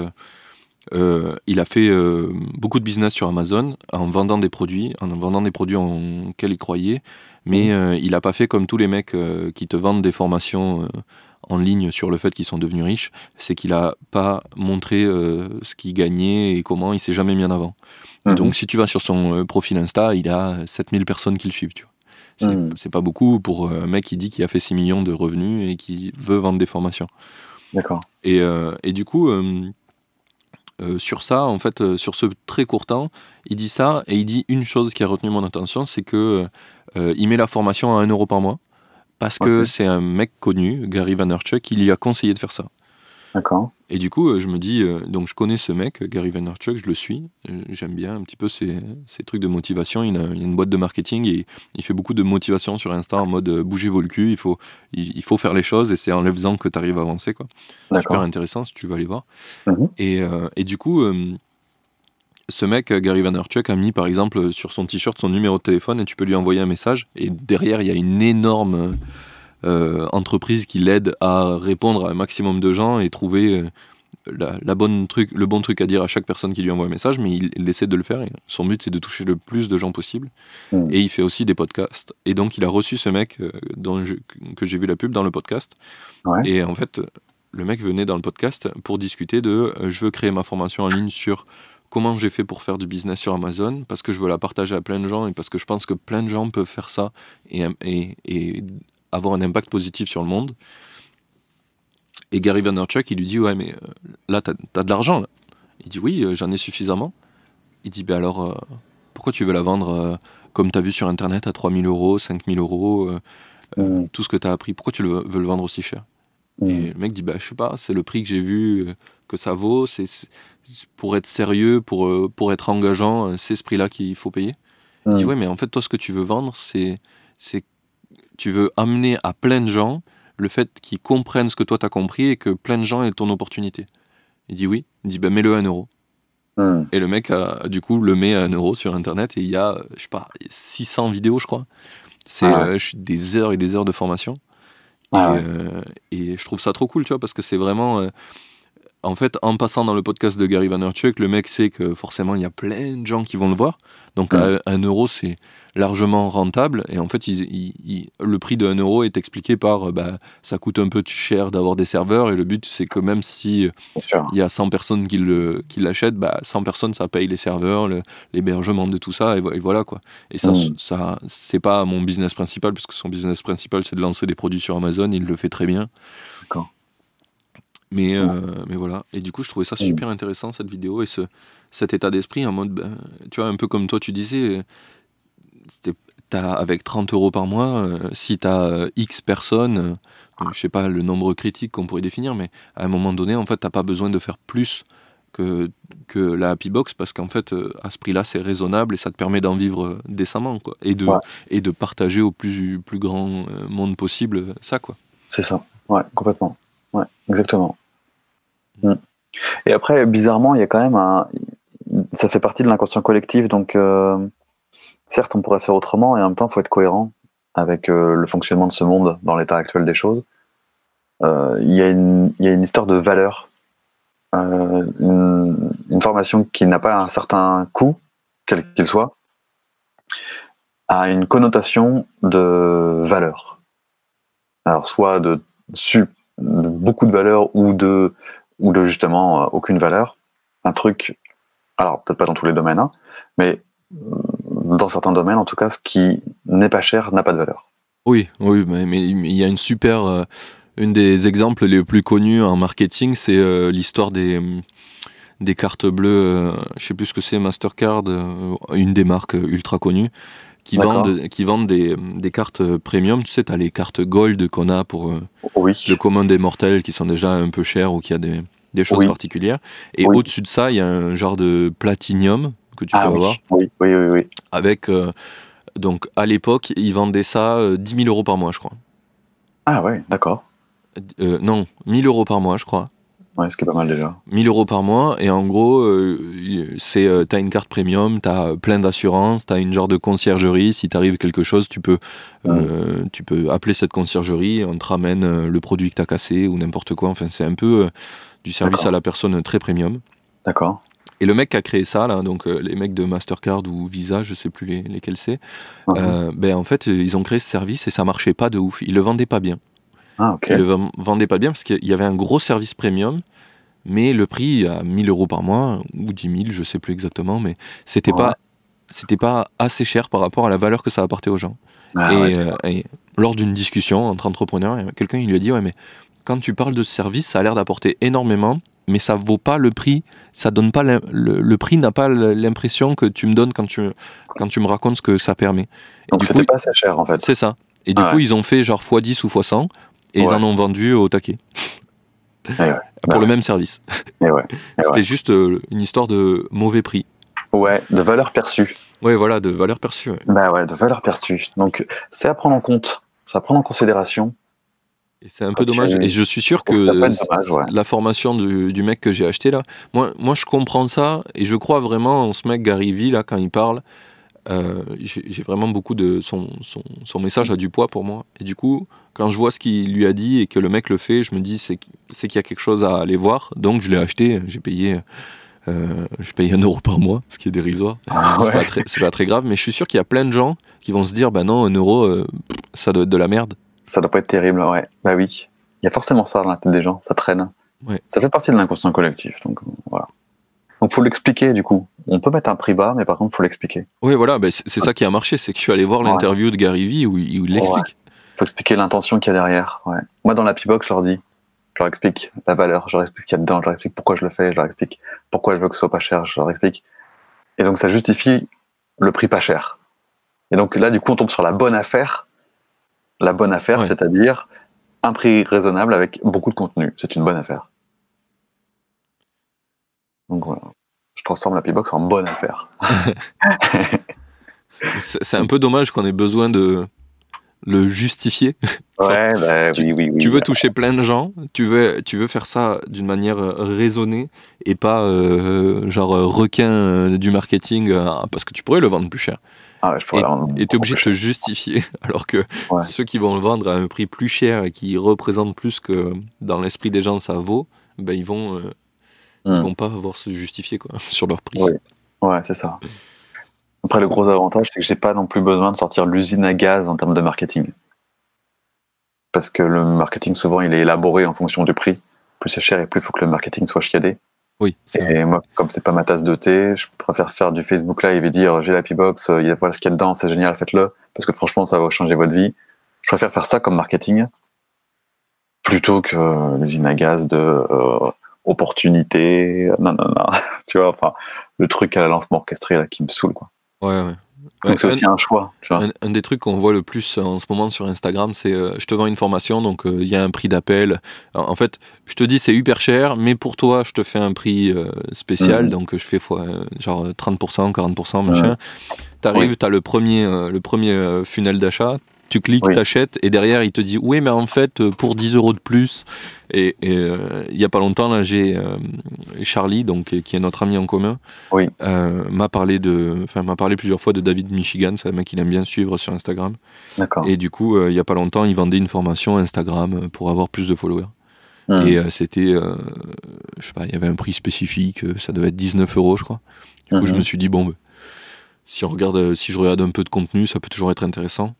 euh, il a fait euh, beaucoup de business sur Amazon en vendant des produits, en vendant des produits en quels il croyait, mais mhm. euh, il n'a pas fait comme tous les mecs qui te vendent des formations en ligne sur le fait qu'ils sont devenus riches, c'est qu'il n'a pas montré ce qu'il gagnait et comment il s'est jamais mis en avant. Mhm. Donc si tu vas sur son profil Insta, il a 7000 personnes qui le suivent. Tu vois. Mhm. C'est pas beaucoup pour un mec qui dit qu'il a fait 6 millions de revenus et qui veut vendre des formations. D'accord. Et, et, du coup, euh, sur ça, en fait, euh, sur ce très court temps, il dit ça et il dit une chose qui a retenu mon attention, c'est que euh, il met la formation à 1 euro par mois parce que c'est un mec connu, Gary Vaynerchuk, qui lui a conseillé de faire ça. D'accord. Et du coup, euh, je me dis, euh, donc je connais ce mec, Gary Vaynerchuk, je le suis, euh, j'aime bien un petit peu ses, trucs de motivation. Il a, une boîte de marketing et il fait beaucoup de motivation sur Insta en mode bouger vos cul, il faut, il, faut faire les choses et c'est en les faisant que tu arrives à avancer. Quoi. Super intéressant si tu veux aller voir. Mhm. Et, et, du coup, ce mec, Gary Vaynerchuk, a mis par exemple sur son t-shirt son numéro de téléphone et tu peux lui envoyer un message et derrière il y a une énorme euh, entreprise qui l'aide à répondre à un maximum de gens et trouver euh, la, bonne truc, le bon truc à dire à chaque personne qui lui envoie un message, mais il, essaie de le faire. son but, c'est de toucher le plus de gens possible. Mm. Et il fait aussi des podcasts. Et donc, il a reçu ce mec euh, dont que j'ai vu la pub dans le podcast. Et en fait, le mec venait dans le podcast pour discuter de je veux créer ma formation en ligne sur comment j'ai fait pour faire du business sur Amazon, parce que je veux la partager à plein de gens et parce que je pense que plein de gens peuvent faire ça et, et, et avoir un impact positif sur le monde. Et Gary Vaynerchuk, il lui dit Ouais, mais euh, là, tu as, de l'argent. Il dit Oui, euh, j'en ai suffisamment. Il dit Ben alors, euh, pourquoi tu veux la vendre comme tu as vu sur Internet à 3000 euros, 5000 euros, mm. tout ce que tu as appris Pourquoi tu veux le vendre aussi cher? Mm. Et le mec dit Bah, je sais pas, c'est le prix que j'ai vu que ça vaut. C'est pour être sérieux, pour, pour être engageant, c'est ce prix-là qu'il faut payer. Il dit mm. Ouais, mais en fait, toi, ce que tu veux vendre, c'est tu veux amener à plein de gens le fait qu'ils comprennent ce que toi t'as compris et que plein de gens aient ton opportunité. Il dit oui, il dit ben mets-le à un euro. Hmm. Et le mec, a, du coup, le met à un euro sur Internet et il y a, je sais pas, 600 vidéos, je crois. C'est ah euh, des heures et des heures de formation. Ah euh, et, je trouve ça trop cool, tu vois, parce que c'est vraiment. Euh, en fait, en passant dans le podcast de Gary Vaynerchuk, le mec sait que forcément il y a plein de gens qui vont le voir. Donc mm. un euro, c'est largement rentable. Et en fait, le prix de 1 euro est expliqué par bah, ça coûte un peu cher d'avoir des serveurs. Et le but, c'est que même si il y a 100 personnes qui l'achètent, bah, 100 personnes, ça paye les serveurs, l'hébergement de tout ça. Et, voilà quoi. Et ça, mm. ça c'est pas mon business principal, parce que son business principal, c'est de lancer des produits sur Amazon. Il le fait très bien. D'accord. Mais, euh, mais voilà. Et du coup, je trouvais ça super intéressant, cette vidéo, et ce, cet état d'esprit en mode, ben, tu vois, un peu comme toi, tu disais, as, avec 30 euros par mois, euh, si tu as euh, X personnes, je sais pas le nombre critique qu'on pourrait définir, mais à un moment donné, en fait, t'as pas besoin de faire plus que, que la Happy Box, parce qu'en fait, à ce prix-là, c'est raisonnable et ça te permet d'en vivre décemment, quoi. Et de, et de partager au plus, plus grand monde possible ça, quoi. C'est ça, ouais, complètement. Ouais, exactement. Mm. Et après, bizarrement, il y a quand même un. Ça fait partie de l'inconscient collectif, donc euh, certes, on pourrait faire autrement, et en même temps, il faut être cohérent avec euh, le fonctionnement de ce monde dans l'état actuel des choses. Euh, il y, a une, y a une histoire de valeur. Une, une, formation qui n'a pas un certain coût, quel qu'il soit, a une connotation de valeur. Alors, soit de, beaucoup de valeur ou de, ou de justement euh, aucune valeur. Un truc, alors peut-être pas dans tous les domaines, hein, mais euh, dans certains domaines, en tout cas, ce qui n'est pas cher n'a pas de valeur. Oui, oui, mais, il y a une super. Euh, une des exemples les plus connus en marketing, c'est l'histoire des des cartes bleues, je sais plus ce que c'est, Mastercard, une des marques ultra connues, qui vendent, qui vendent des, des, cartes premium. Tu sais, tu as les cartes gold qu'on a pour euh, le commun des mortels qui sont déjà un peu chères ou qui a des, des choses particulières. Et au-dessus de ça, il y a un genre de platinium que tu ah peux avoir. Oui, oui, oui. oui. Avec, euh, donc à l'époque, ils vendaient ça 10 euh, 000 euros par mois, je crois. Ah ouais, d'accord. non, 1000 euros par mois, je crois. Ouais, ce qui est pas mal déjà. 1000 euros par mois, et en gros, euh, c'est, euh, t'as une carte premium, t'as plein d'assurances, t'as une genre de conciergerie. Si t'arrive quelque chose, tu peux, euh, tu peux appeler cette conciergerie, on te ramène le produit que t'as cassé ou n'importe quoi. Enfin, c'est un peu du service à la personne très premium. D'accord. Et le mec qui a créé ça, là, donc les mecs de Mastercard ou Visa, je sais plus lesquels c'est, ben en fait, ils ont créé ce service et ça marchait pas de ouf. Ils le vendaient pas bien. Ah, Il le vendait pas bien parce qu'il y avait un gros service premium, mais le prix à 1000 euros par mois, ou 10 000, je sais plus exactement, mais c'était pas c'était pas assez cher par rapport à la valeur que ça apportait aux gens. Ah, euh, et, lors d'une discussion entre entrepreneurs, quelqu'un lui a dit ouais mais quand tu parles de ce service, ça a l'air d'apporter énormément, mais ça vaut pas le prix, ça donne pas le, prix n'a pas l'impression que tu me donnes quand tu quand tu me racontes ce que ça permet. Donc c'était pas assez cher en fait. C'est ça. Et du coup, ils ont fait genre x10 ou x100 et ils en ont vendu au taquet. Eh Pour le même service. Eh eh C'était juste euh, une histoire de mauvais prix. Ouais, de valeur perçue. Oui, voilà, de valeur perçue. Bah ouais, de valeur perçue. Donc, c'est à prendre en compte, c'est à prendre en considération. Et c'est un peu dommage. Et je suis sûr que la formation du, mec que j'ai acheté là, moi, moi je comprends ça et je crois vraiment en ce mec Gary Vee là quand il parle. Euh, j'ai vraiment beaucoup de. Son, son, son, message a du poids pour moi. Et du coup, quand je vois ce qu'il lui a dit et que le mec le fait, je me dis c'est qu'il y a quelque chose à aller voir. Donc je l'ai acheté. J'ai payé. Euh, je paye un euro par mois, ce qui est dérisoire. Ah c'est pas, pas, très grave, mais je suis sûr qu'il y a plein de gens qui vont se dire bah non, un euro, euh, ça doit être de la merde. Ça doit pas être terrible, ouais. Bah oui. Il y a forcément ça dans la tête des gens, ça traîne. Ouais. Ça fait partie de l'inconscient collectif, donc voilà. Donc faut l'expliquer du coup. On peut mettre un prix bas, mais par contre faut l'expliquer. Oui, voilà, bah, c'est ça qui a marché, c'est que je suis allé voir l'interview de Gary Vee où, il l'explique. Il faut expliquer l'intention qu'il y a derrière. Moi dans la P-Box, je leur dis, je leur explique la valeur, je leur explique ce qu'il y a dedans, je leur explique pourquoi je le fais, je leur explique pourquoi je veux que ce soit pas cher, je leur explique. Et donc ça justifie le prix pas cher. Et donc là, du coup, on tombe sur la bonne affaire. La bonne affaire, c'est-à-dire un prix raisonnable avec beaucoup de contenu. C'est une bonne affaire. Donc voilà, je transforme la P-Box en bonne affaire. c'est un peu dommage qu'on ait besoin de le justifier. Ouais, bah, tu, oui, oui, oui, tu veux toucher plein de gens, tu veux, tu veux faire ça d'une manière euh, raisonnée et pas euh, genre euh, requin du marketing parce que tu pourrais le vendre plus cher. Ah ouais, je pourrais et tu es obligé de te justifier alors que ceux qui vont le vendre à un prix plus cher et qui représentent plus que dans l'esprit des gens ça vaut, ben ils vont ils hmm. vont pas avoir se justifier quoi, sur leur prix. Oui. Ouais, c'est ça. Après, le gros avantage, c'est que j'ai pas non plus besoin de sortir l'usine à gaz en termes de marketing. Parce que le marketing, souvent, il est élaboré en fonction du prix. Plus c'est cher et plus il faut que le marketing soit chiadé. Oui. Et moi, comme c'est pas ma tasse de thé, je préfère faire du Facebook Live et dire j'ai la P-Box, euh, voilà ce qu'il y a dedans, c'est génial, faites-le. Parce que franchement, ça va changer votre vie. Je préfère faire ça comme marketing plutôt que l'usine à gaz de euh, opportunité, non, tu vois, enfin, le truc à la lancement orchestré là, qui me saoule, quoi. Ouais, ouais. Donc c'est aussi un, choix. Tu vois. Un, des trucs qu'on voit le plus en ce moment sur Instagram, c'est euh, je te vends une formation, donc euh, il y a un prix d'appel. En fait, je te dis c'est hyper cher, mais pour toi, je te fais un prix euh, spécial, mhm. donc je fais fois, genre 30%, 40%, machin. T'arrives, tu t'as le premier, le premier funnel d'achat, tu cliques, t'achètes, et derrière, il te dit Oui, mais en fait, euh, pour 10 euros de plus. Et, euh, il y a pas longtemps, là, j'ai euh, Charlie, donc, qui est notre ami en commun, oui. m'a parlé, de, m'a parlé plusieurs fois de David Michigan. C'est un mec qu'il aime bien suivre sur Instagram. Et du coup, il y a pas longtemps, il vendait une formation Instagram pour avoir plus de followers. Hmm. Et c'était, je sais pas, il y avait un prix spécifique, ça devait être 19 euros, je crois. Du coup, je hmm. me suis dit, bon, bah, si, on regarde, si je regarde un peu de contenu, ça peut toujours être intéressant.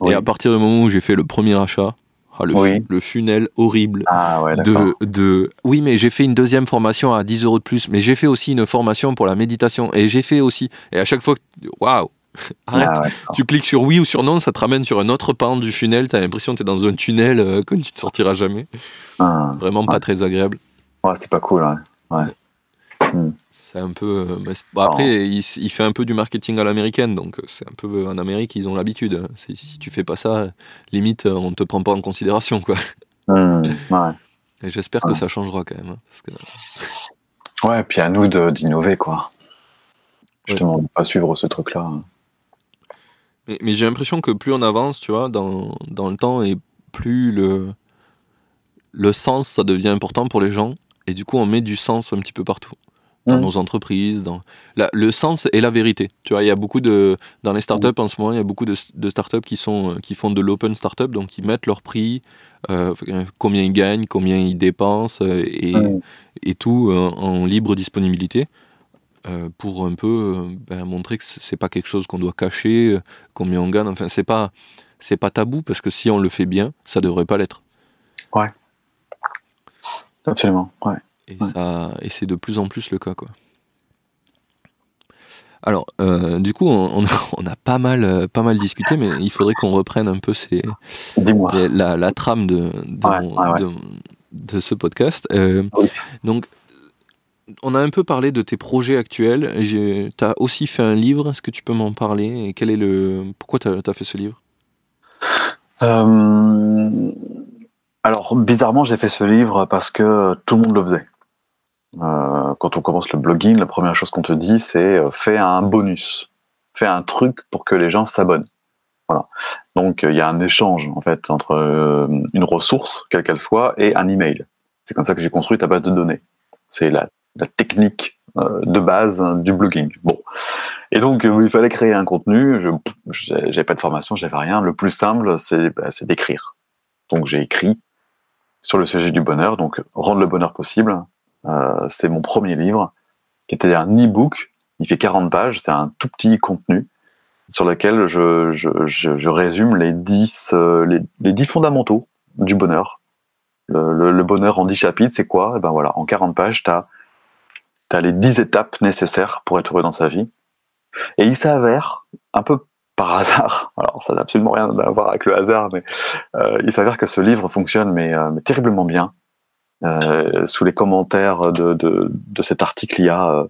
Oui. Et à partir du moment où j'ai fait le premier achat, ah, le, Oui. fu- le funnel horrible Ah ouais, de, de... Oui, mais j'ai fait une deuxième formation à 10 euros de plus, mais j'ai fait aussi une formation pour la méditation, et j'ai fait aussi... Et à chaque fois, que- waouh Arrête Ah ouais. Tu cliques sur oui ou sur non, ça te ramène sur un autre pan du funnel, t'as l'impression que t'es dans un tunnel euh, que tu te sortiras jamais. Ah. Vraiment pas Ouais. très agréable. Ouais, c'est pas cool. Ouais. C'est un peu. euh, c'est- bon, après, il, fait un peu du marketing à l'américaine, donc euh, c'est un peu en Amérique, ils ont l'habitude. C'est- Si tu fais pas ça, limite, euh, on te prend pas en considération, quoi. Hmm, ouais. Et j'espère que Ouais. ça changera quand même. hein, parce que, Ouais, puis à nous d'innover, quoi. Justement, de pas suivre ce truc-là. mais mais j'ai l'impression que plus on avance, tu vois, dans, dans le temps, et plus le, le sens, ça devient important pour les gens, et du coup, on met du sens un petit peu partout. Dans Mm. nos entreprises, dans la- le sens et la vérité. Tu vois, il y a beaucoup de dans les startups en ce moment, il y a beaucoup de, de startups qui sont euh, qui font de l'open startup, donc qui mettent leur prix, euh, combien ils gagnent, combien ils dépensent euh, et, et tout euh, en libre disponibilité euh, pour un peu euh, ben, montrer que c'est pas quelque chose qu'on doit cacher, euh, combien on gagne. Enfin, c'est pas c'est pas tabou parce que si on le fait bien, ça devrait pas l'être. Absolument. Ouais. Et, Ouais. ça, et c'est de plus en plus le cas, quoi. Alors, euh, du coup, on, on a, pas, mal, euh, pas mal discuté, mais il faudrait qu'on reprenne un peu ces, les- la, la trame de, de, Ouais, mon- ouais, ouais. de- de ce podcast. Euh, Oui. Donc, on a un peu parlé de tes projets actuels. Tu as aussi fait un livre. Est-ce que tu peux m'en parler? Et quel est le Pourquoi tu as, fait ce livre? Euh, alors, bizarrement, j'ai fait ce livre parce que tout le monde le faisait. Euh, quand on commence le blogging, la première chose qu'on te dit, c'est euh, fais un bonus, fais un truc pour que les gens s'abonnent. Voilà. Donc, euh, il y a un échange en fait entre une ressource, quelle qu'elle soit, et un email. C'est comme ça que j'ai construit ta base de données. C'est la, technique de base hein, du blogging. Bon. Et donc, il fallait créer un contenu. Je j'avais pas de formation, j'avais rien. Le plus simple, bah, c'est d'écrire. Donc, j'ai écrit sur le sujet du bonheur. Donc, rendre le bonheur possible. Euh, c'est mon premier livre, qui était un e-book. Il fait 40 pages. C'est un tout petit contenu sur lequel je, résume les 10, euh, les, les 10 fondamentaux du bonheur. Le, bonheur en 10 chapitres, c'est quoi? Eh ben voilà, en 40 pages, tu as, les 10 étapes nécessaires pour être heureux dans sa vie. Et il s'avère, un peu par hasard, alors ça n'a absolument rien à voir avec le hasard, mais euh, il s'avère que ce livre fonctionne mais terriblement bien. Euh, sous les commentaires de, de, cet article, il y a, euh,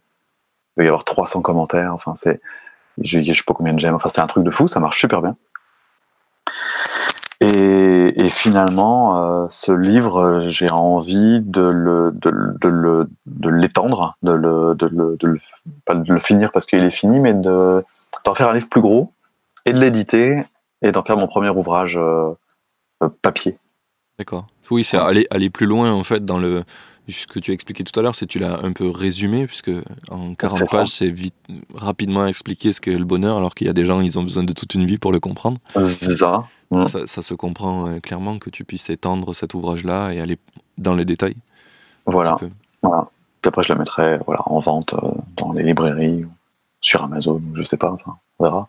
il y avoir 300 commentaires. Enfin, c'est, je, je sais pas combien de j'aime. Enfin, c'est un truc de fou, ça marche super bien. Et, finalement, euh, ce livre, j'ai envie de le, de, de de l'étendre, de le, de le, pas de le finir parce qu'il est fini, mais de, d'en faire un livre plus gros et de l'éditer et d'en faire mon premier ouvrage papier. D'accord. Oui, c'est aller, aller plus loin, en fait, dans le. Ce que tu as expliqué tout à l'heure, c'est tu l'as un peu résumé, puisque en 40 C'est ça. pages, c'est vite, rapidement expliquer ce qu'est le bonheur, alors qu'il y a des gens, ils ont besoin de toute une vie pour le comprendre. C'est ça. Mm. Ça, ça se comprend euh, clairement que tu puisses étendre cet ouvrage-là et aller dans les détails. Voilà. voilà. Puis après, je le mettrai voilà, en vente euh, dans les librairies, sur Amazon, je sais pas, enfin, on verra.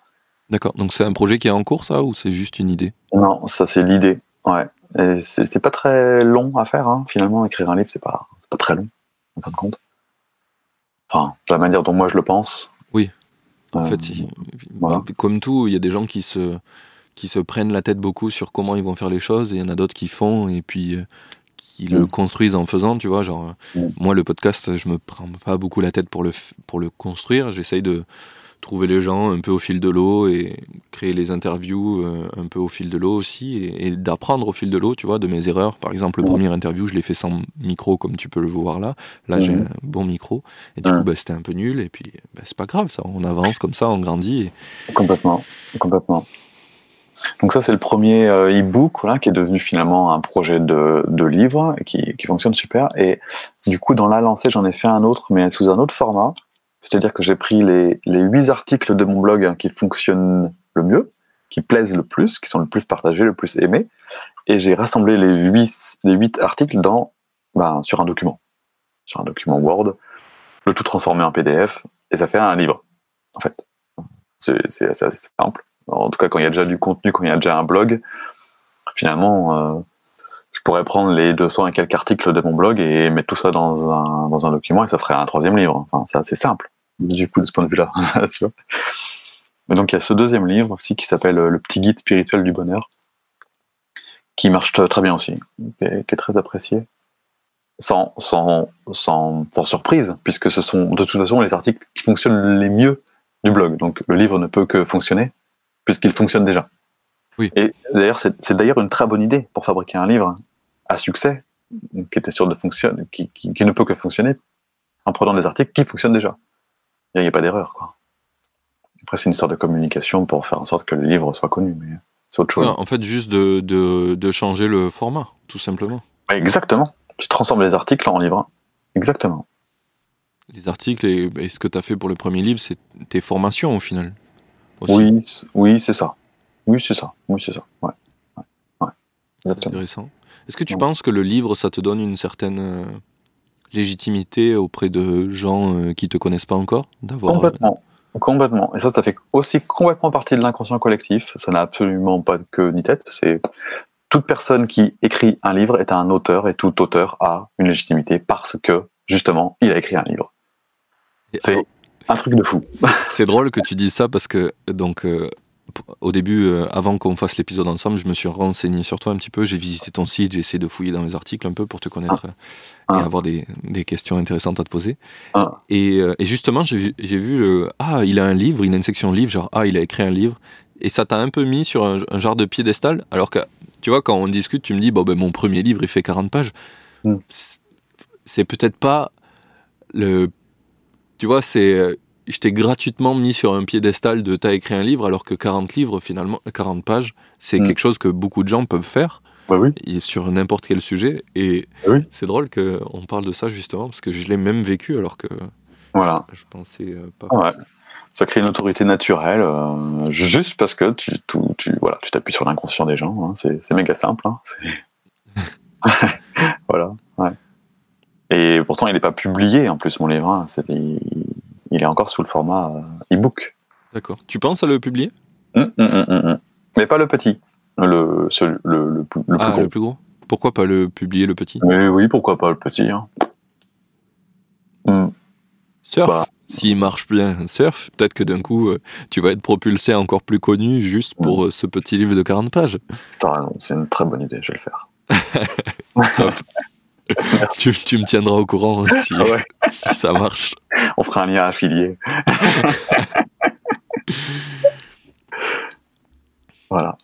D'accord. Donc c'est un projet qui est en cours, ça, ou c'est juste une idée? Non, ça c'est l'idée. Ouais. C'est pas très long à faire, hein. finalement, écrire un livre, c'est pas, pas très long, en fin de compte. Enfin, de la manière dont moi je le pense. Oui. En Euh, fait, il- voilà. comme tout, il y a des gens qui se, qui se prennent la tête beaucoup sur comment ils vont faire les choses, et il y en a d'autres qui font, et puis euh, qui le Mm. construisent en faisant, tu vois. Genre, euh, Mm. moi, le podcast, je me prends pas beaucoup la tête pour le, pour le construire. J'essaye de trouver les gens un peu au fil de l'eau et créer les interviews euh, un peu au fil de l'eau aussi, et, et d'apprendre au fil de l'eau, tu vois, de mes erreurs. Par exemple, le premier interview, je l'ai fait sans micro, comme tu peux le voir là. Là, j'ai Mhm. un bon micro, et du coup, bah, c'était un peu nul, et puis bah, c'est pas grave, ça. On avance comme ça, on grandit. et- Complètement, complètement. Donc ça, c'est le premier euh, e-book voilà, qui est devenu finalement un projet de, de livre et qui, qui fonctionne super. Et du coup, dans la lancée, j'en ai fait un autre, mais sous un autre format. C'est-à-dire que j'ai pris les, les articles de mon blog qui fonctionnent le mieux, qui plaisent le plus, qui sont le plus partagés, le plus aimés, et j'ai rassemblé les huit, les huit articles dans, ben, sur un document, sur un document Word, le tout transformé en PDF, et ça fait un livre, en fait. C'est assez, simple. En tout cas, quand il y a déjà du contenu, quand il y a déjà un blog, finalement, euh, je pourrais prendre les 200 et quelques articles de mon blog et mettre tout ça dans un, dans un document et ça ferait un troisième livre. Enfin, c'est assez simple, du coup, de ce point de vue-là. Mais donc, il y a ce deuxième livre aussi qui s'appelle Le petit guide spirituel du bonheur, qui marche très bien aussi, qui est, très apprécié. Sans, sans, sans, sans, surprise, puisque ce sont de toute façon les articles qui fonctionnent les mieux du blog. Donc le livre ne peut que fonctionner, puisqu'il fonctionne déjà. Oui. Et d'ailleurs, c'est d'ailleurs une très bonne idée pour fabriquer un livre à succès, qui était sûr de fonctionner, qui, qui, ne peut que fonctionner en prenant des articles qui fonctionnent déjà. Il n'y a pas d'erreur. Quoi. Après, c'est une sorte de communication pour faire en sorte que le livre soit connu, mais c'est autre chose. en fait, juste de, de, de, changer le format, tout simplement. Exactement. Tu transformes les articles en livres. Exactement. Les articles et, ce que tu as fait pour le premier livre, c'est tes formations au final. Oui, oui, c'est ça. Oui, c'est ça. Oui, c'est ça. Ouais. ouais. C'est intéressant. Est-ce que tu penses que le livre, ça te donne une certaine euh, légitimité auprès de gens euh, qui te connaissent pas encore d'avoir Complètement. Complètement. Et ça, ça fait aussi complètement partie de l'inconscient collectif. Ça n'a absolument pas que ni tête. C'est toute personne qui écrit un livre est un auteur et tout auteur a une légitimité parce que justement, il a écrit un livre. C'est un truc de fou. C'est drôle que tu dises ça parce que donc euh, au début, euh, avant qu'on fasse l'épisode ensemble, je me suis renseigné sur toi un petit peu. J'ai visité ton site, j'ai essayé de fouiller dans les articles un peu pour te connaître ah. et ah. avoir des, questions intéressantes à te poser. Ah. Euh, et, justement, j'ai vu le Ah, il a un livre, il a une section livre, genre Ah, il a écrit un livre. Et ça t'a un peu mis sur un, genre de piédestal? Alors que, tu vois, quand on discute, tu me dis Bon, ben, mon premier livre, il fait 40 pages. Mm. C'est peut-être pas le. Tu vois, c'est euh, je t'ai gratuitement mis sur un piédestal de t'as écrit un livre, alors que 40 livres, finalement, 40 pages, c'est mm. quelque chose que beaucoup de gens peuvent faire. Bah oui. Et sur n'importe quel sujet. Et bah c'est drôle qu'on parle de ça justement, parce que je l'ai même vécu, alors que voilà. je, pensais euh, pas. Ouais. Ça crée une autorité naturelle, euh, juste parce que tu, tu, voilà, tu t'appuies sur l'inconscient des gens. Hein. c'est méga simple. Hein. voilà. Ouais. Et pourtant, il n'est pas publié en plus, mon livre. Hein. Il est encore sous le format euh, e-book. D'accord. Tu penses à le publier? Hum, hum, hum, Mais pas le petit. Le, le, le, plus, ah, gros. le plus gros. Pourquoi pas le publier le petit? Mais oui, pourquoi pas le petit hein. Surf, bah. s'il marche bien, surf, peut-être que d'un coup, euh, tu vas être propulsé encore plus connu juste pour euh, ce petit livre de 40 pages. c'est une très bonne idée, je vais le faire. tu, tu, me tiendras au courant si, ah si, ça marche. On fera un lien affilié. voilà.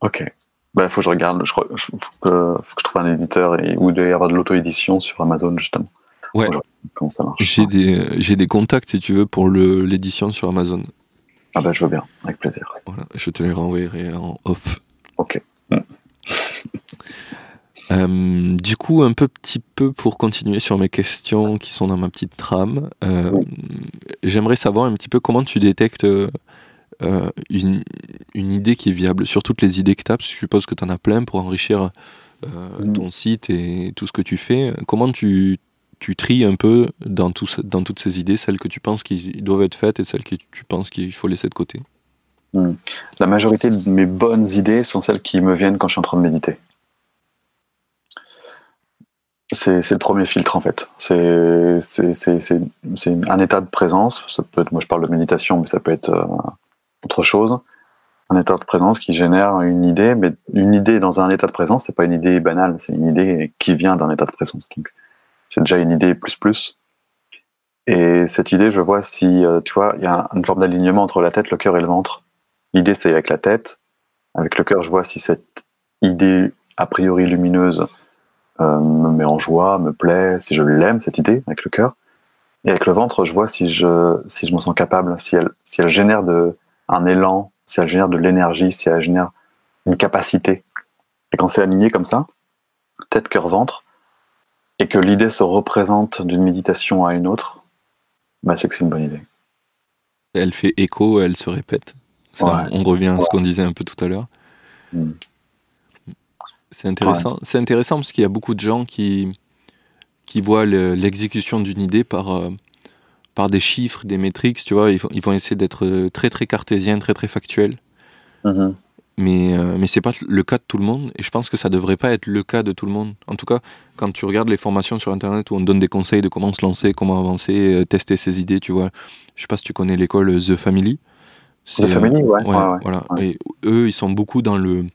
Ok. Il bah, faut que je regarde. Je, faut, que, faut que je trouve un éditeur et, ou il doit y avoir de l'auto-édition sur Amazon, justement. Ouais. Comment ça marche. J'ai des, des, contacts, si tu veux, pour l'édition sur Amazon. Ah bah, je veux bien, avec plaisir. Voilà, je te les renverrai en off. Ok. Euh, du coup, un peu petit peu pour continuer sur mes questions qui sont dans ma petite trame, euh, j'aimerais savoir un petit peu comment tu détectes euh, une, une, idée qui est viable sur toutes les idées que tu as, parce que je suppose que tu en as plein pour enrichir mm. ton site et tout ce que tu fais. Comment tu, tu tries un peu dans, tout, dans toutes ces idées, celles que tu penses qui doivent être faites et celles que tu penses qu'il faut laisser de côté? Mm. La majorité de mes bonnes idées sont celles qui me viennent quand je suis en train de méditer. C'est le premier filtre en fait. C'est un état de présence. Ça peut être, moi je parle de méditation, mais ça peut être euh, autre chose. Un état de présence qui génère une idée, mais une idée dans un état de présence, c'est pas une idée banale, c'est une idée qui vient d'un état de présence. Donc c'est déjà une idée plus plus. Et cette idée, je vois si, euh, tu vois, il y a une forme d'alignement entre la tête, le cœur et le ventre. L'idée, c'est avec la tête. Avec le cœur, je vois si cette idée a priori lumineuse me met en joie, me plaît, si je l'aime, cette idée, avec le cœur. Et avec le ventre, je vois si je, si je me sens capable, si elle, si elle génère de, un élan, si elle génère de l'énergie, si elle génère une capacité. Et quand c'est aligné comme ça, tête, cœur, ventre, et que l'idée se représente d'une méditation à une autre, bah c'est que c'est une bonne idée. Elle fait écho, elle se répète. on revient à ce qu'on disait un peu tout à l'heure. Hmm. C'est intéressant. C'est intéressant parce qu'il y a beaucoup de gens qui, qui voient l'exécution d'une idée par, euh, par des chiffres, des métriques, tu vois, ils, vont- ils vont essayer d'être euh, très très cartésiens, très très factuels. Mhm. Mais, euh, mais c'est pas le cas de tout le monde, et je pense que ça devrait pas être le cas de tout le monde. En tout cas, quand tu regardes les formations sur Internet où on donne des conseils de comment se lancer, comment avancer, euh, tester ses idées, tu vois. Je sais pas si tu connais l'école The Family. The Family, ouais, ouais, ouais, ouais. voilà. Et eux, ils sont beaucoup dans le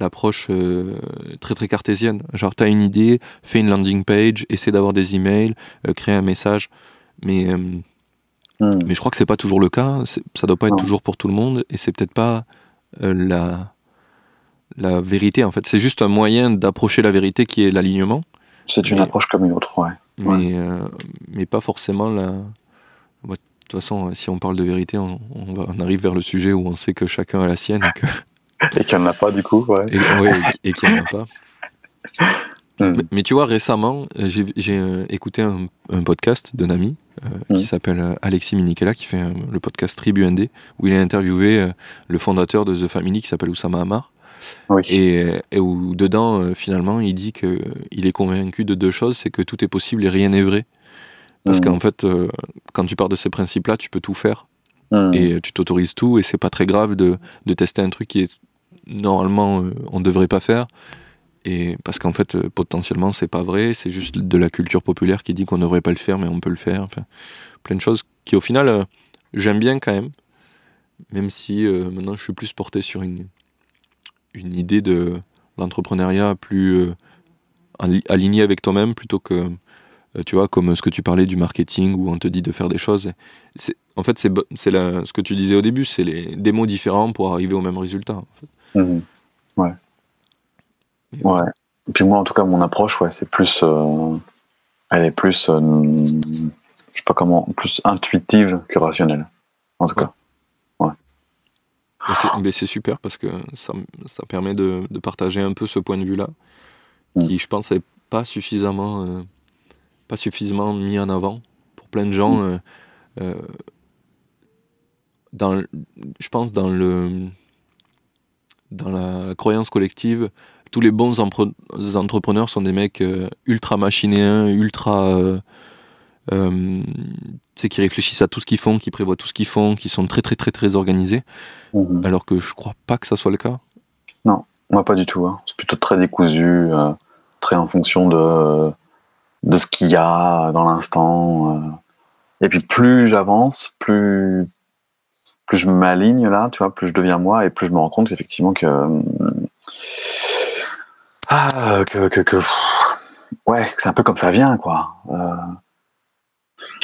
l'approche euh, très très cartésienne. Genre, tu as une idée, fais une landing page, essaie d'avoir des emails, euh, crée un message. Mais, euh, Mhm. mais je crois que c'est pas toujours le cas. Ça doit pas être Non. toujours pour tout le monde. Et c'est peut-être pas euh, la, la vérité, en fait. C'est juste un moyen d'approcher la vérité qui est l'alignement. C'est une Mais- approche comme une autre, ouais. Mais, mais pas forcément la. Ouais, De toute façon, si on parle de vérité, on, on va- on arrive vers le sujet où on sait que chacun a la sienne et que- Et qu'il n'y en a pas, du coup, ouais. et, ouais, et- et qu'il n'y en a pas. Mhm. Mais, mais tu vois, récemment, euh, j'ai j'ai, euh, écouté un, un podcast d'un ami euh, qui Mhm. s'appelle Alexis Minikela, qui fait euh, le podcast Tribu ND, où il a interviewé euh, le fondateur de The Family qui s'appelle Oussama Hamar. Oui. Et, et où dedans, finalement, il dit qu'il est convaincu de deux choses c'est que tout est possible et rien n'est vrai. Parce Mhm. qu'en fait, quand tu pars de ces principes-là, tu peux tout faire et tu t'autorises tout et c'est pas très grave de, de tester un truc qui est normalement euh, on devrait pas faire. Et parce qu'en fait euh, potentiellement c'est pas vrai. C'est juste de la culture populaire qui dit qu'on devrait pas le faire mais on peut le faire. Enfin plein de choses qui au final euh, j'aime bien quand même. Même si maintenant je suis plus porté sur une une idée de l'entrepreneuriat plus euh, ali- aligné avec toi-même plutôt que tu vois comme ce que tu parlais du marketing où on te dit de faire des choses en fait, c'est ce que tu disais au début, c'est les, des mots différents pour arriver au même résultat. en fait. Mhm. Ouais. Mais Ouais. Et puis moi, en tout cas, mon approche, ouais, c'est plus, euh, elle est plus, euh, je sais pas comment, plus intuitive que rationnelle. En tout Ouais. cas. Mais c'est- super parce que ça, ça permet de, de partager un peu ce point de vue-là, Mm. qui, je pense, n'est pas suffisamment, euh, pas suffisamment mis en avant pour plein de gens. Mm. euh, dans, je pense dans le dans la croyance collective, tous les bons entrepreneurs sont des mecs euh, ultra machinéens, ultra euh, euh, qui réfléchissent à tout ce qu'ils font, qui prévoient tout ce qu'ils font, qui sont très très très très organisés, Mhm. alors que je crois pas que ça soit le cas. Moi, pas du tout. hein. C'est plutôt très décousu, euh, très en fonction de, de ce qu'il y a dans l'instant. euh. Et puis, plus j'avance, plus, plus je m'aligne là, tu vois, plus je deviens moi et plus je me rends compte qu'effectivement que. euh, Ah, que. que, que ouais, c'est un peu comme ça vient, quoi. Euh,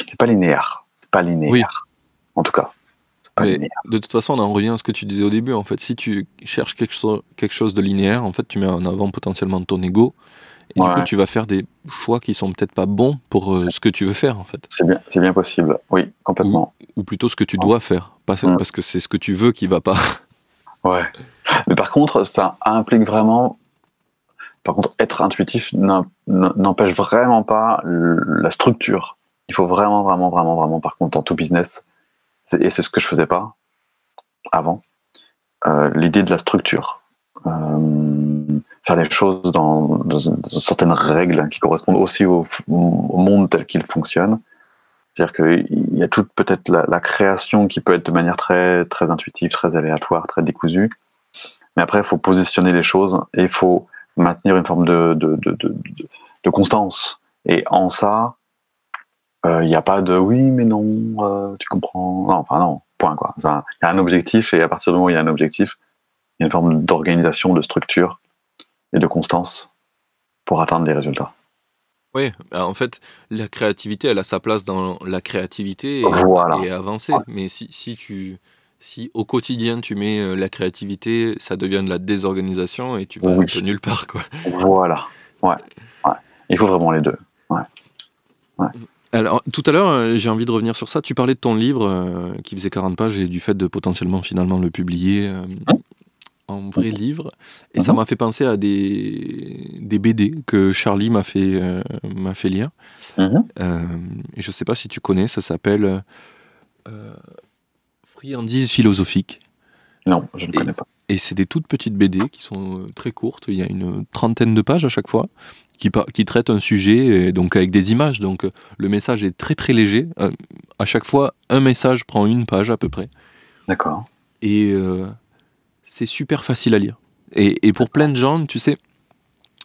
c'est pas linéaire. C'est pas linéaire. Oui. En tout cas. Mais de toute façon, on en revient à ce que tu disais au début. En fait, si tu cherches quelque, chose quelque chose de linéaire, en fait, tu mets en avant potentiellement ton ego. Et du coup, tu vas faire des choix qui sont peut-être pas bons pour euh, ce que tu veux faire, en fait. C'est bien, c'est bien possible. Oui, complètement. Ou plutôt ce que tu dois faire. Pas Mm. parce que c'est ce que tu veux qui va pas. Ouais. Mais par contre, ça implique vraiment. Par contre, être intuitif n'empêche vraiment pas la structure. Il faut vraiment, vraiment, vraiment, vraiment, par contre, dans tout business, et c'est ce que je faisais pas avant, euh, l'idée de la structure. Euh, faire les choses dans, certaines règles qui correspondent aussi au, monde tel qu'il fonctionne. C'est-à-dire qu'il y a toute peut-être la, création qui peut être de manière très, très intuitive, très aléatoire, très décousue. Mais après, il faut positionner les choses et il faut maintenir une forme de, de, de, de, constance. Et en ça, euh, il n'y a pas de oui, mais non, euh, tu comprends. Non, enfin non, point quoi. Il y a un objectif et à partir du moment où il y a un objectif, il y a une forme d'organisation, de structure et de constance pour atteindre des résultats. Oui, en fait, la créativité, elle a sa place dans la créativité et, Voilà. et avancer. Mais si, si, tu, si au quotidien tu mets euh, la créativité, ça devient de la désorganisation et tu vas Oui. un peu nulle part. Quoi. Voilà. Ouais. ouais. Il faut vraiment les deux. Alors, tout à l'heure, euh, j'ai envie de revenir sur ça. Tu parlais de ton livre euh, qui faisait 40 pages et du fait de potentiellement finalement le publier euh, en vrai livre. Et ça Mhm. m'a fait penser à des, des BD que Charlie m'a fait, euh, m'a fait lire. Mhm. Euh, je sais pas si tu connais, ça s'appelle euh, Friandises philosophiques. Non, je ne connais pas. Et c'est des toutes petites BD qui sont euh, très courtes. Il y a une trentaine de pages à chaque fois qui, qui traitent un sujet, et donc avec des images. Donc le message est très très léger. À chaque fois, un message prend une page à peu près. D'accord. Et c'est super facile à lire. Et, et pour plein de gens, tu sais,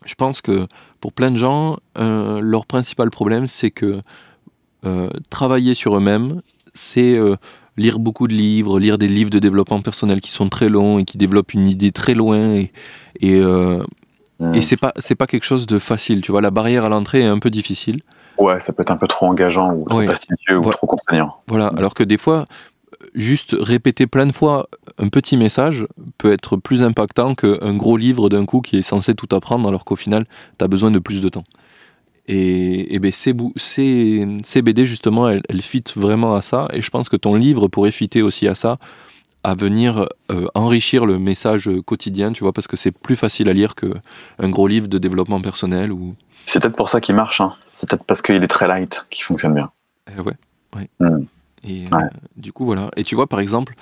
je pense que pour plein de gens, euh, leur principal problème, c'est que euh, travailler sur eux-mêmes, c'est euh, lire beaucoup de livres, lire des livres de développement personnel qui sont très longs et qui développent une idée très loin. Et, et, Hmm. et c'est pas c'est pas quelque chose de facile. Tu vois, la barrière à l'entrée est un peu difficile. Ouais, ça peut être un peu trop engageant ou trop Oui. fastidieux ou Voilà. trop contraignant. Voilà. Alors que des fois, juste répéter plein de fois un petit message peut être plus impactant qu'un gros livre d'un coup qui est censé tout apprendre, alors qu'au final, tu as besoin de plus de temps. Et, et ben ces, bou- ces, ces BD, justement, elles, elles fit vraiment à ça. Et je pense que ton livre pourrait fitter aussi à ça, à venir euh, enrichir le message quotidien, tu vois, parce que c'est plus facile à lire qu'un gros livre de développement personnel ou. C'est peut-être pour ça qu'il marche. hein. C'est peut-être parce qu'il est très light qu'il fonctionne bien. Eh ouais, ouais. Mm. Et Ouais. euh, du coup, voilà. Et tu vois, par exemple,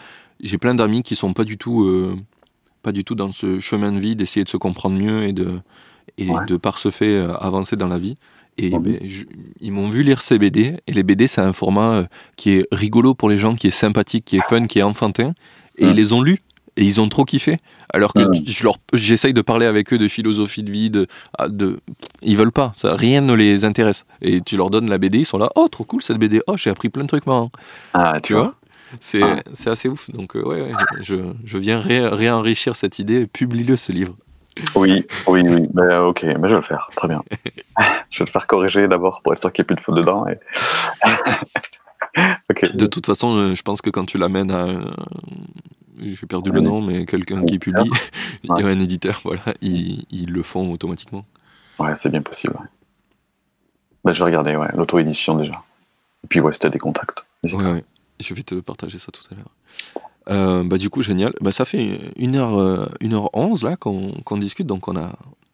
j'ai plein d'amis qui sont pas du tout, euh, pas du tout dans ce chemin de vie d'essayer de se comprendre mieux et de, et Ouais. de par ce fait euh, avancer dans la vie. Et ben, je- ils m'ont vu lire ces BD. Et les BD, c'est un format qui est rigolo pour les gens, qui est sympathique, qui est fun, qui est enfantin. Et ils les ont lus. Et ils ont trop kiffé. Alors que je leur- j'essaye de parler avec eux de philosophie de vie, de, ah, de, ils veulent pas, ça, rien ne les intéresse. Et tu leur donnes la BD, ils sont là, oh trop cool cette BD, oh j'ai appris plein de trucs marrants. Ah, tu vois? C'est Ah. c'est assez ouf. Donc, euh, ouais, ouais, je, je viens ré- réenrichir cette idée. Publie-le, ce livre. Oui, oui, oui. Ben, euh, ok, ben, je vais le faire. Très bien. je vais le faire corriger d'abord pour être sûr qu'il n'y ait plus de fautes dedans. Et... De toute façon, euh, je pense que quand tu l'amènes à. Euh, J'ai perdu le Un nom, mais quelqu'un qui publie, il y a un éditeur, voilà, ils, ils le font automatiquement. Ouais, c'est bien possible. Ben, je vais regarder, ouais, l'auto-édition déjà. Et puis, ouais, t'as des contacts. Ouais. Je vais te partager ça tout à l'heure. Euh, bah, du coup, génial. Bah, ça fait 1h, 1h11 là qu'on qu'on discute, donc on a,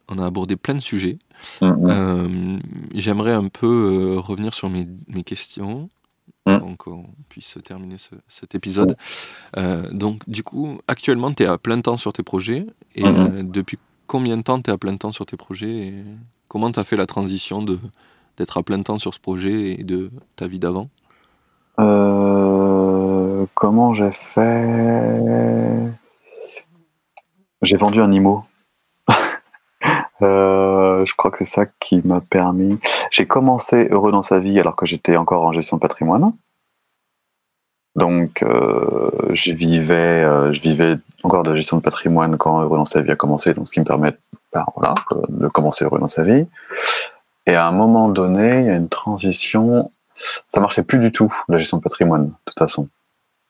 on a abordé plein de sujets. Mm, mm. Euh, J'aimerais un peu euh, revenir sur mes, mes questions Mm. avant qu'on puisse terminer ce- cet épisode. Euh, donc, du coup, actuellement, tu es à plein temps sur tes projets. Et Mhm. euh, depuis combien de temps tu es à plein temps sur tes projets et Comment tu as fait la transition de d'être à plein temps sur ce projet et de ta vie d'avant? Euh, comment j'ai fait? J'ai vendu un IMO. Je crois que c'est ça qui m'a permis. J'ai commencé heureux dans sa vie alors que j'étais encore en gestion de patrimoine. Donc, euh, je vivais, euh, je vivais encore de la gestion de patrimoine quand heureux dans sa vie a commencé. Donc, ce qui me permet, ben, de commencer heureux dans sa vie. Et à un moment donné, il y a une transition ça marchait plus du tout, la gestion de patrimoine, de toute façon.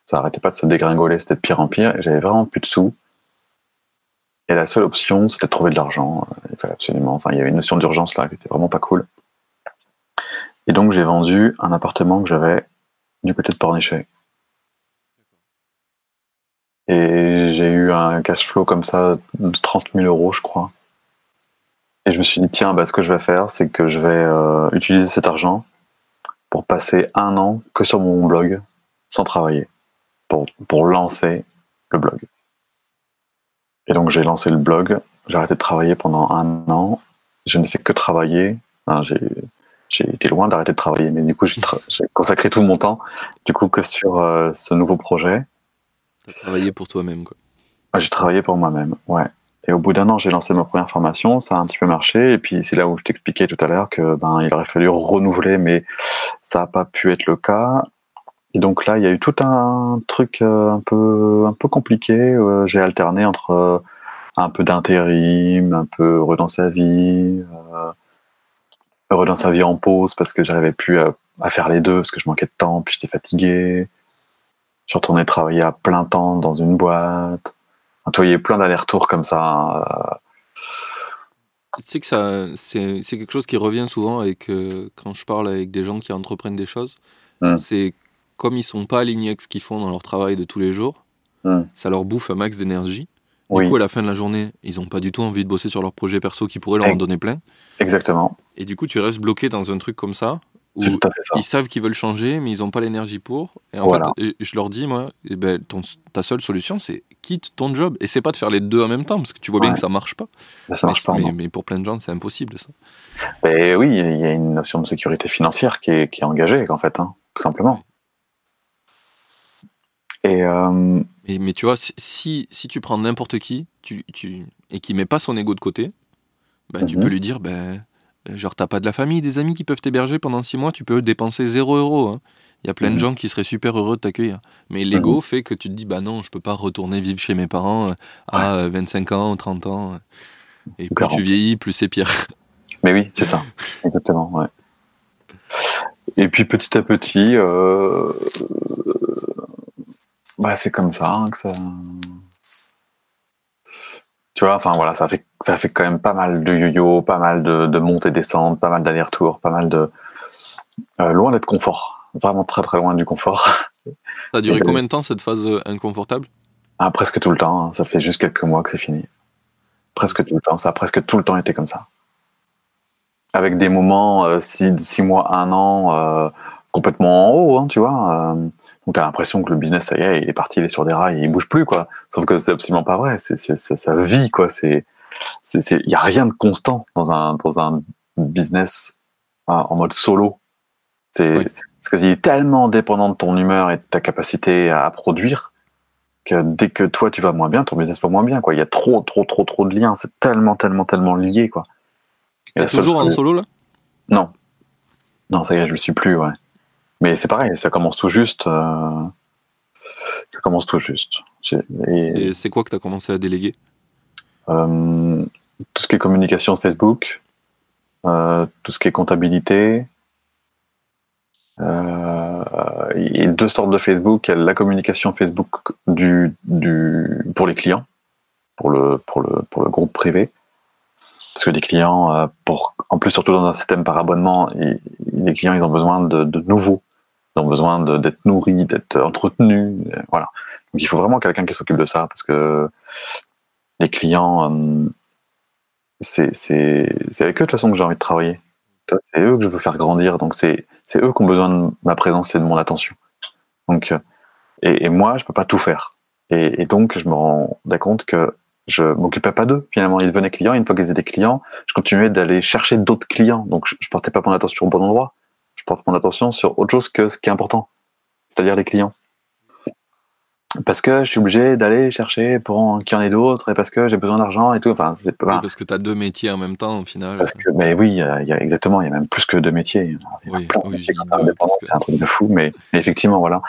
Ça arrêtait pas de se dégringoler, c'était de pire en pire, et j'avais vraiment plus de sous. Et la seule option, c'était de trouver de l'argent. Il fallait absolument, enfin, il y avait une notion d'urgence là qui était vraiment pas cool. Et donc, j'ai vendu un appartement que j'avais du côté de Pornichet. Et j'ai eu un cash flow comme ça de 30 000 euros, je crois. Et je me suis dit, tiens, bah, ce que je vais faire, c'est que je vais euh, utiliser cet argent pour passer un an que sur mon blog sans travailler, pour, pour lancer le blog. Et donc j'ai lancé le blog, j'ai arrêté de travailler pendant un an, je n'ai fait que travailler, j'ai j'ai été loin d'arrêter de travailler, mais du coup j'ai tra- consacré tout mon temps du coup que sur euh, ce nouveau projet. Tu as travaillé pour toi-même. quoi. Ouais, J'ai travaillé pour moi-même, ouais. Et au bout d'un an, j'ai lancé ma première formation, ça a un petit peu marché, et puis c'est là où je t'expliquais tout à l'heure que ben il aurait fallu renouveler, mais ça n'a pas pu être le cas. Et donc là, il y a eu tout un truc euh, un peu un peu compliqué. euh, j'ai alterné entre un peu d'intérim, un peu dans sa vie, heureux dans sa vie en pause parce que j'arrivais plus à, à faire les deux parce que je manquais de temps, puis j'étais fatigué. Je suis retourné travailler à plein temps dans une boîte. Enfin, tu vois, il y a eu plein d'allers-retours comme ça. Tu sais que ça, c'est quelque chose qui revient souvent avec, euh, quand je parle avec des gens qui entreprennent des choses. Mm. C'est comme ils sont pas alignés avec ce qu'ils font dans leur travail de tous les jours, Mm. ça leur bouffe un max d'énergie. Oui, Du coup, à la fin de la journée, ils ont pas du tout envie de bosser sur leur projet perso qui pourrait leur en donner plein. exactement. Et du coup, tu restes bloqué dans un truc comme ça, où C'est tout à fait ça. ils savent qu'ils veulent changer, mais ils n'ont pas l'énergie pour. Et en Voilà. fait, je leur dis, moi, eh ben, ton- ta seule solution, c'est quitte ton job. Et c'est pas de faire les deux en même temps, parce que tu vois bien que ça marche pas. Ça marche mais, pas. mais- pour plein de gens, c'est impossible, ça. Ben oui, il y a une notion de sécurité financière qui est, qui est engagée, en fait, hein, tout simplement. Et, euh, Mais, mais tu vois, si- si, tu prends n'importe qui tu, tu, et qui met pas son ego de côté, bah, tu Mhm. peux lui dire, ben, euh, genre, t'as pas de la famille, des amis qui peuvent t'héberger pendant six mois, tu peux dépenser 0 euros. hein. Il y a plein de Mhm. gens qui seraient super heureux de t'accueillir. Mais l'ego fait que tu te dis, bah non, je peux pas retourner vivre chez mes parents euh, à euh, 25 ans ou 30 ans. Et plus 40. tu vieillis, plus c'est pire. mais oui, c'est ça, exactement. Ouais. Et puis petit à petit, euh, bah, c'est comme ça hein, que ça. Tu vois, enfin voilà, ça fait, ça fait quand même pas mal de yo-yo, pas mal de, de montées, descentes, pas mal d'allers-retours, pas mal de. euh, loin d'être confort, vraiment très très loin du confort. Ça a duré combien de temps cette phase euh, inconfortable? Ah, presque tout le temps, hein. ça fait juste quelques mois que c'est fini. Presque tout le temps, ça a presque tout le temps été comme ça. Avec des moments, euh, six, six mois, un an, euh, complètement en haut, hein, tu vois. Euh, donc t'as l'impression que le business, ça y est, il est parti, il est sur des rails, il bouge plus, quoi. Sauf que c'est absolument pas vrai, c'est, c'est, ça vit, quoi. C'est, il y a rien de constant dans un, dans un business euh, en mode solo. C'est, Oui. parce qu'il est tellement dépendant de ton humeur et de ta capacité à produire que dès que toi tu vas moins bien, ton business va moins bien. Quoi. Il y a trop, trop, trop, trop de liens. C'est tellement, tellement, tellement lié. Quoi. Et toujours en solo là? Non. Non, ça y est, je le suis plus, ouais. Mais c'est pareil, ça commence tout juste. euh, Ça commence tout juste. C'est- Et, c'est quoi que t'as commencé à déléguer? Euh, tout ce qui est communication de Facebook, euh, tout ce qui est comptabilité. Il y a deux sortes de Facebook. Il y a la communication Facebook du, du, pour les clients, pour le, pour, le, pour le groupe privé. Parce que les clients, pour, en plus surtout dans un système par abonnement, les clients ils ont besoin de, de nouveaux. Ils ont besoin d'être nourris, d'être entretenus. euh, Voilà. Donc il faut vraiment quelqu'un qui s'occupe de ça parce que les clients, euh, c'est avec eux de toute façon que j'ai envie de travailler. C'est eux que je veux faire grandir. Donc c'est eux qui ont besoin de ma présence et de mon attention. Donc, euh, et, moi, je peux pas tout faire. Et, donc, je me rendais compte que je m'occupais pas d'eux. Finalement, ils devenaient clients. Une fois qu'ils étaient clients, je continuais d'aller chercher d'autres clients. Donc, je, je portais pas mon attention au bon endroit. Porte mon attention sur autre chose que ce qui est important, c'est-à-dire les clients. Parce que je suis obligé d'aller chercher pour qu'il y en ait d'autres et parce que j'ai besoin d'argent et tout. Enfin, c'est pas. Oui, Parce que t'as deux métiers en même temps au final. Parce que, mais oui, il y a- exactement, il y a même plus que deux métiers. Oui, métiers que- c'est un truc de fou, mais, mais effectivement, voilà.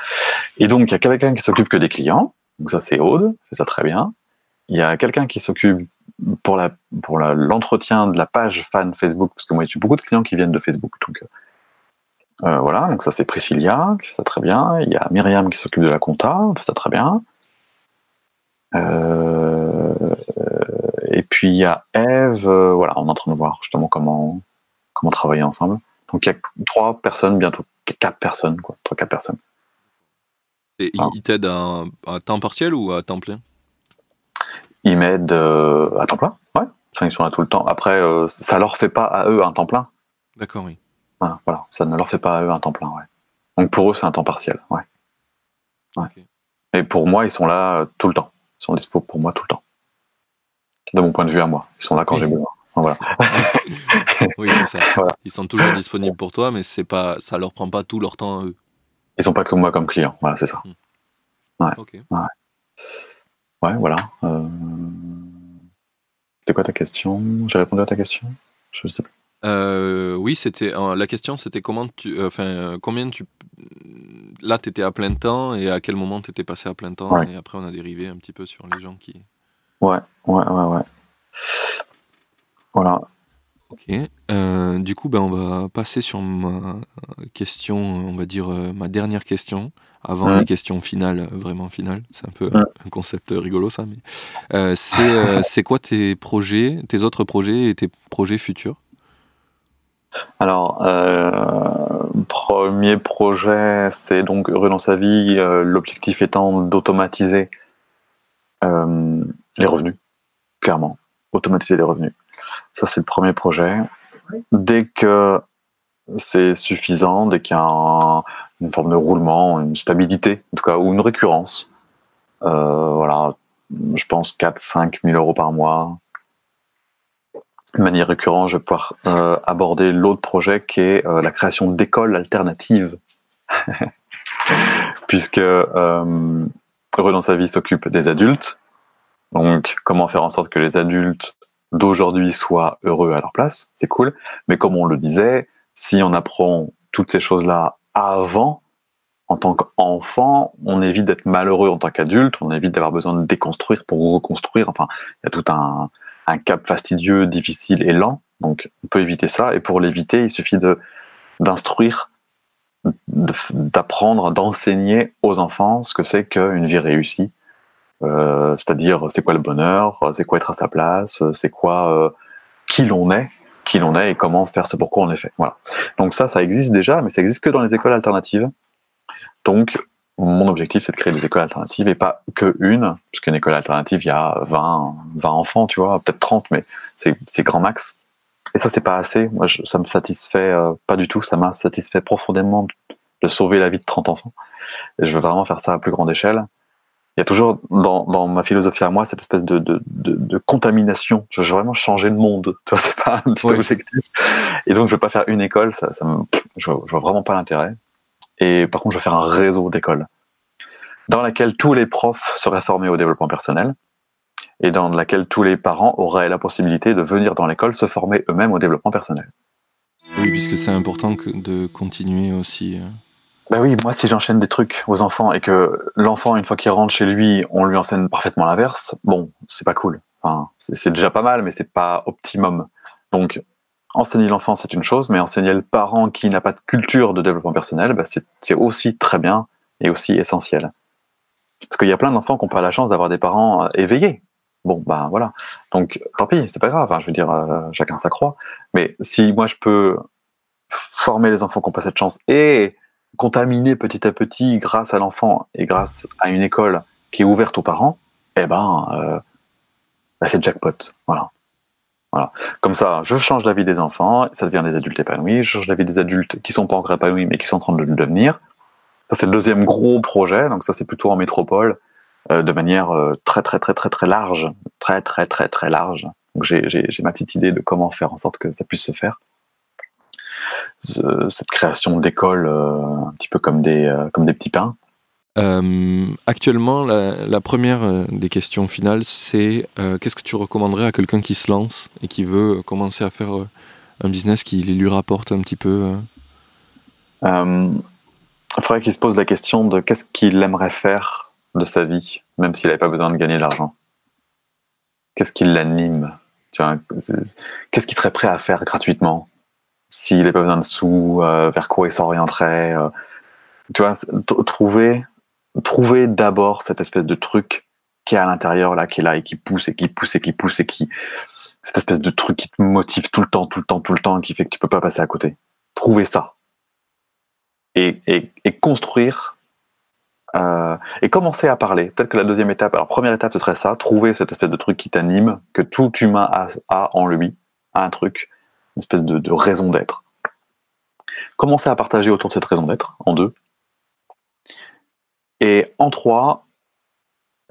Et donc, il y a quelqu'un qui s'occupe que des clients, donc ça c'est Aude, c'est ça très bien. Il y a quelqu'un qui s'occupe pour la pour la- l'entretien de la page fan Facebook, parce que moi j'ai beaucoup de clients qui viennent de Facebook, donc euh, voilà, donc ça c'est Priscilla, qui fait ça très bien. Il y a Myriam qui s'occupe de la compta, elle fait ça très bien. Euh, et puis il y a Eve, euh, voilà, on est en train de voir justement comment, comment travailler ensemble. Donc il y a trois personnes, bientôt quatre personnes, quoi, trois, quatre personnes. Et Ah. ils t'aident à, à temps partiel ou à temps plein? Ils m'aident à temps plein, ouais. Enfin, ils sont là tout le temps. Après, ça leur fait pas à eux un temps plein. D'accord, oui. Voilà, ça ne leur fait pas à eux un temps plein, ouais. Donc pour eux, c'est un temps partiel, ouais. Ouais. Et pour moi, ils sont là euh, tout le temps. Ils sont dispo pour moi tout le temps. De mon point de vue à moi. Ils sont là quand j'ai besoin. Voilà. Oui, c'est ça. Voilà. Ils sont toujours disponibles pour toi, mais c'est pas, ça leur prend pas tout leur temps à eux. Ils sont pas comme moi comme client. Voilà, c'est ça. Ok. Ouais, voilà. Euh... C'était quoi ta question? J'ai répondu à ta question? Je sais plus. Euh, oui, c'était euh, la question, c'était comment tu, euh, enfin, combien tu, là, t'étais à plein temps et à quel moment t'étais passé à plein temps Ouais. et après on a dérivé un petit peu sur les gens qui. Ouais, ouais, ouais, ouais. Voilà. Ok. Euh, du coup, ben, on va passer sur ma question, on va dire euh, ma dernière question, avant Ouais. les questions finales, vraiment finales. C'est un peu Ouais. un concept rigolo, ça. Mais euh, c'est quoi tes projets, tes autres projets et tes projets futurs? Alors, euh, premier projet, c'est donc Heureux dans sa vie, euh, l'objectif étant d'automatiser euh, les revenus, clairement. Automatiser les revenus. Ça, c'est le premier projet. Dès que c'est suffisant, dès qu'il y a un- une forme de roulement, une stabilité, en tout cas, ou une récurrence, voilà, je pense 4-5 000 euros par mois, de manière récurrente, je vais pouvoir euh, aborder l'autre projet qui est euh, la création d'écoles alternatives. Puisque euh, heureux dans sa vie s'occupe des adultes. Donc, comment faire en sorte que les adultes d'aujourd'hui soient heureux à leur place, c'est cool. Mais comme on le disait, si on apprend toutes ces choses-là avant, en tant qu'enfant, on évite d'être malheureux en tant qu'adulte, on évite d'avoir besoin de déconstruire pour reconstruire. Enfin, il y a tout un, un cap fastidieux, difficile et lent. Donc, on peut éviter ça. Et pour l'éviter, il suffit de d'instruire, d'apprendre, d'enseigner aux enfants ce que c'est qu'une vie réussie. Euh, c'est-à-dire, c'est quoi le bonheur, c'est quoi être à sa place, c'est quoi euh, qui l'on est, qui l'on est et comment faire ce pourquoi on est fait. Voilà. Donc ça, ça existe déjà, mais ça existe que dans les écoles alternatives. Donc, mon objectif, c'est de créer des écoles alternatives et pas que une, parce qu'une école alternative, il y a 20, 20 enfants, tu vois, peut-être 30, mais c'est grand max. Et ça, c'est pas assez. Moi, ça me satisfait euh, pas du tout. Ça m'a satisfait profondément de, sauver la vie de 30 enfants. Et je veux vraiment faire ça à plus grande échelle. Il y a toujours dans, dans ma philosophie à moi cette espèce de, de, de, contamination. Je veux vraiment changer le monde. Tu vois, c'est pas un petit objectif. Et donc, je veux pas faire une école. Ça, ça me, je, vois, je vois vraiment pas l'intérêt. Et par contre, je veux faire un réseau d'écoles dans laquelle tous les profs seraient formés au développement personnel et dans laquelle tous les parents auraient la possibilité de venir dans l'école se former eux-mêmes au développement personnel. Oui, puisque c'est important de continuer aussi. Ben oui, moi si j'enchaîne des trucs aux enfants et que l'enfant, une fois qu'il rentre chez lui, on lui enseigne parfaitement l'inverse, bon, c'est pas cool. Enfin, c'est déjà pas mal, mais c'est pas optimum. Donc, enseigner l'enfant, c'est une chose, mais enseigner le parent qui n'a pas de culture de développement personnel, ben c'est aussi très bien et aussi essentiel. Parce qu'il y a plein d'enfants qui n'ont pas la chance d'avoir des parents euh, éveillés. Bon, ben voilà. Donc, tant pis, c'est pas grave. Hein, je veux dire, euh, chacun sa croix. Mais si moi je peux former les enfants qui n'ont pas cette chance et contaminer petit à petit grâce à l'enfant et grâce à une école qui est ouverte aux parents, eh ben, euh, ben c'est jackpot. Voilà. Comme ça, je change la vie des enfants, ça devient des adultes épanouis, je change la vie des adultes qui sont pas encore épanouis mais qui sont en train de le devenir. Ça, c'est le deuxième gros projet. Donc ça, c'est plutôt en métropole, euh, de manière euh, très, très, très, très, très large. Très, très, très, très large. J'ai ma petite idée de comment faire en sorte que ça puisse se faire. cette création d'écoles, euh, un petit peu comme des, comme des petits pains. Actuellement, la, première des questions finales, c'est qu'est-ce que tu recommanderais à quelqu'un qui se lance et qui veut commencer à faire un business qui lui rapporte un petit peu il faudrait qu'il se pose la question de qu'est-ce qu'il aimerait faire de sa vie, même s'il n'avait pas besoin de gagner de l'argent. Qu'est-ce qui l'anime? Qu'est-ce qu'il serait prêt à faire gratuitement? S'il n'avait pas besoin de sous euh, Vers quoi il s'orienterait euh? Tu vois, trouver, trouver d'abord cette espèce de truc qui est à l'intérieur, là, qui est là et qui pousse et qui pousse et qui pousse et qui. Cette espèce de truc qui te motive tout le temps, tout le temps, tout le temps, qui fait que tu peux pas passer à côté. Trouver ça et, construire euh, et commencer à parler. Peut-être que la deuxième étape, alors première étape, ce serait ça, trouver cette espèce de truc qui t'anime, que tout humain a, en lui, a un truc, une espèce de, raison d'être. Commencer à partager autour de cette raison d'être, en deux. Et en trois,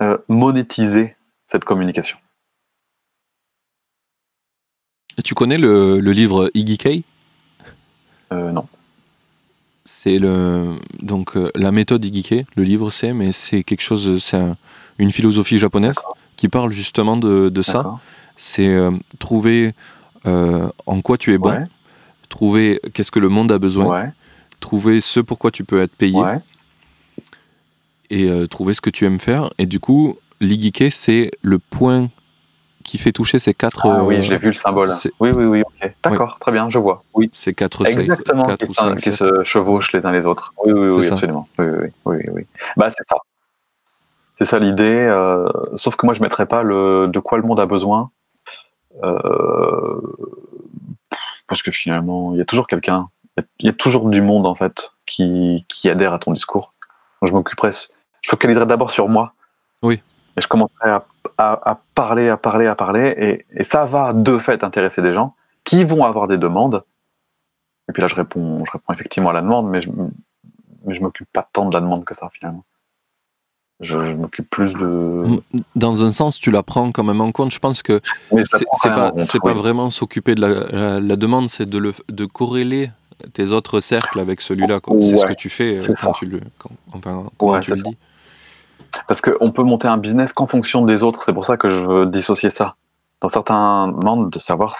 euh, monétiser cette communication. Et tu connais le, le livre Iggy euh, Non. C'est le donc euh, la méthode Igike, le livre c'est, mais c'est quelque chose, c'est une philosophie japonaise qui parle justement de, de ça. C'est trouver en quoi tu es bon, trouver qu'est-ce que le monde a besoin, trouver ce pourquoi tu peux être payé, et trouver ce que tu aimes faire. Et du coup, l'Igike, c'est le point qui fait toucher ces quatre. Ah, oui, j'ai vu le symbole. Oui, oui, oui, ok. D'accord, très bien, je vois. Oui. Ces quatre Exactement, quatre qui, qui se chevauchent les uns les autres. Oui, oui, oui, absolument. Oui, oui, oui, oui. Bah, c'est ça. C'est ça l'idée. Euh, sauf que moi, je ne mettrais pas le, de quoi le monde a besoin. Euh, parce que finalement, il y a toujours quelqu'un, il y, a toujours du monde, en fait, qui, qui adhère à ton discours. je m'occuperais, je focaliserais d'abord sur moi. Oui. Et je commencerai à à, parler, à parler, à parler, et, ça va de fait intéresser des gens qui vont avoir des demandes. Et puis là, je réponds, je réponds effectivement à la demande, mais je, mais je m'occupe pas tant de la demande que ça finalement. Je, m'occupe plus de. Dans un sens, tu la prends quand même en compte. Je pense que c'est pas, pas vraiment s'occuper de la, demande, c'est de, de corréler tes autres cercles avec celui-là. C'est ce que tu fais euh, quand tu le, quand, tu le dis. Parce qu'on peut monter un business qu'en fonction des autres. C'est pour ça que je veux dissocier ça. Dans certains mondes, de savoir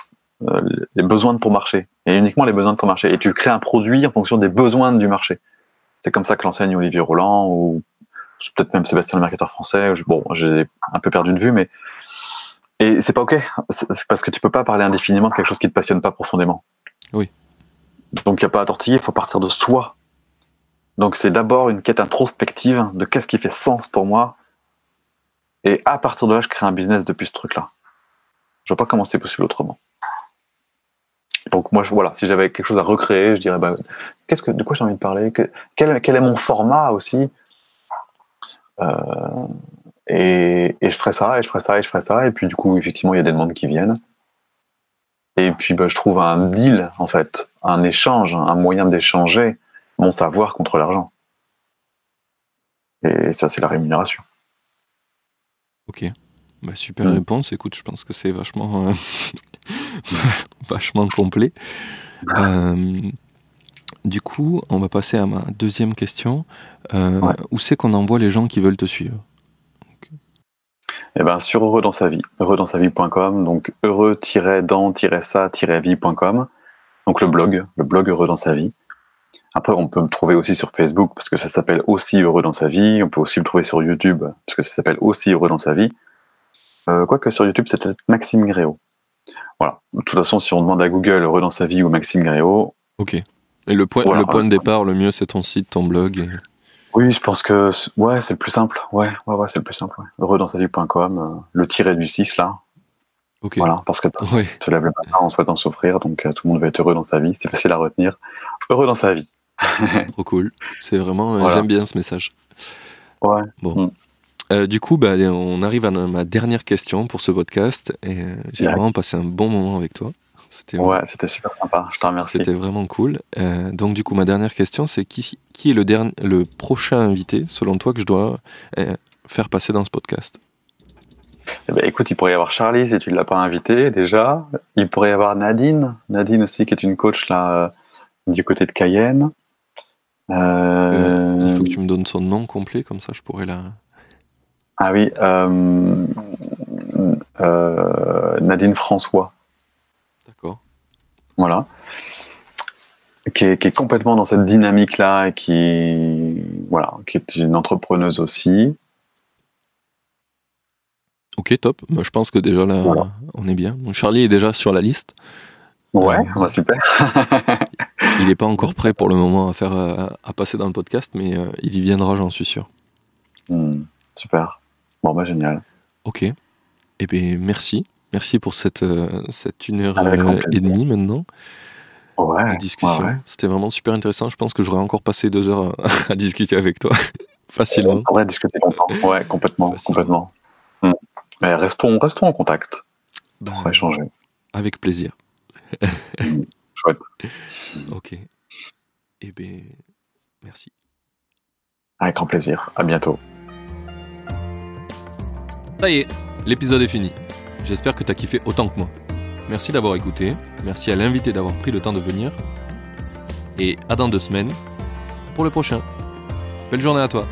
euh, les besoins de ton marché. Et uniquement les besoins de ton marché. Et tu crées un produit en fonction des besoins du marché. C'est comme ça que l'enseigne Olivier Roland ou peut-être même Sébastien le marketeur français. Bon, j'ai un peu perdu de vue, mais et c'est pas ok, parce que tu peux pas parler indéfiniment de quelque chose qui te passionne pas profondément. Oui. Donc il n'y a pas à tortiller, il faut partir de soi. Donc c'est d'abord une quête introspective de qu'est-ce qui fait sens pour moi. Et à partir de là, je crée un business depuis ce truc-là. Je vois pas comment c'est possible autrement. Donc moi, voilà, si j'avais quelque chose à recréer, je dirais, bah, qu'est-ce que, de quoi j'ai envie de parler? Quel, est mon format aussi? Euh, et, je ferai ça, et je ferai ça, et je ferai ça. Et puis, du coup, effectivement, il y a des demandes qui viennent. Et puis, bah, je trouve un deal, en fait, un échange, un moyen d'échanger mon savoir contre l'argent. Et ça, c'est la rémunération. Ok. Bah, super mm. réponse. Écoute, je pense que c'est vachement, euh, vachement complet. Euh, du coup, on va passer à ma deuxième question. Euh, où c'est qu'on envoie les gens qui veulent te suivre? Eh ben, sur heureux dans sa vie, heureux dans sa vie.com, donc heureux-dans-sa-vie.com, donc le blog, le blog heureux dans sa vie. Après, on peut me trouver aussi sur Facebook parce que ça s'appelle aussi heureux dans sa vie. On peut aussi me trouver sur YouTube parce que ça s'appelle aussi heureux dans sa vie. Euh, quoique sur YouTube, c'est peut-être Maxime Gréau. Voilà. De toute façon, si on demande à Google heureux dans sa vie ou Maxime Gréau. Ok. Et le point, le point de départ, le mieux, c'est ton site, ton blog. Oui, je pense que ouais, c'est le plus simple. Ouais, ouais, ouais c'est le plus simple. Ouais. Heureux dans sa vie.com, euh, le tiré du 6 là. Ok. Voilà, parce que tu lèves le matin en souhaitant souffrir, donc euh, tout le monde va être heureux dans sa vie. C'est facile à retenir. Heureux dans sa vie. Trop cool. C'est vraiment, euh, j'aime bien ce message. Ouais. Bon. Mm. du coup, bah, on arrive à ma dernière question pour ce podcast et j'ai vraiment passé un bon moment avec toi. C'était ouais, c'était super sympa. Je te remercie. C'était vraiment cool. Euh, donc du coup, ma dernière question, c'est qui, qui est le, dernier, le prochain invité, selon toi, que je dois euh, faire passer dans ce podcast? Eh ben, écoute, il pourrait y avoir Charlie si tu ne l'as pas invité déjà. Il pourrait y avoir Nadine, Nadine aussi qui est une coach là euh, du côté de Cayenne. Il faut que tu me donnes son nom complet, comme ça je pourrais la. Ah oui, Nadine François. Voilà. Qui est, complètement dans cette dynamique-là et qui, voilà, qui est une entrepreneuse aussi. Ok, top. Moi, je pense que déjà là, on est bien. Charlie est déjà sur la liste. Ouais, euh, bah, super. il n'est pas encore prêt pour le moment à, faire, euh, à, passer dans le podcast, mais euh, il y viendra, j'en suis sûr. Hmm, super. Bon, bah génial. Ok. Eh bien, merci. Merci pour cette, euh, cette une heure euh, et demie maintenant de discussion. C'était vraiment super intéressant. Je pense que j'aurais encore passé deux heures à, discuter avec toi facilement. On pourrait discuter longtemps. Ouais, complètement, complètement. Hmm. Mais restons, restons en contact. Ben, pour échanger. Avec plaisir. Chouette. Ok. Eh bien, merci. Avec grand plaisir. À bientôt. Ça y est, l'épisode est fini. J'espère que tu as kiffé autant que moi. Merci d'avoir écouté, merci à l'invité d'avoir pris le temps de venir. Et à dans deux semaines pour le prochain. Belle journée à toi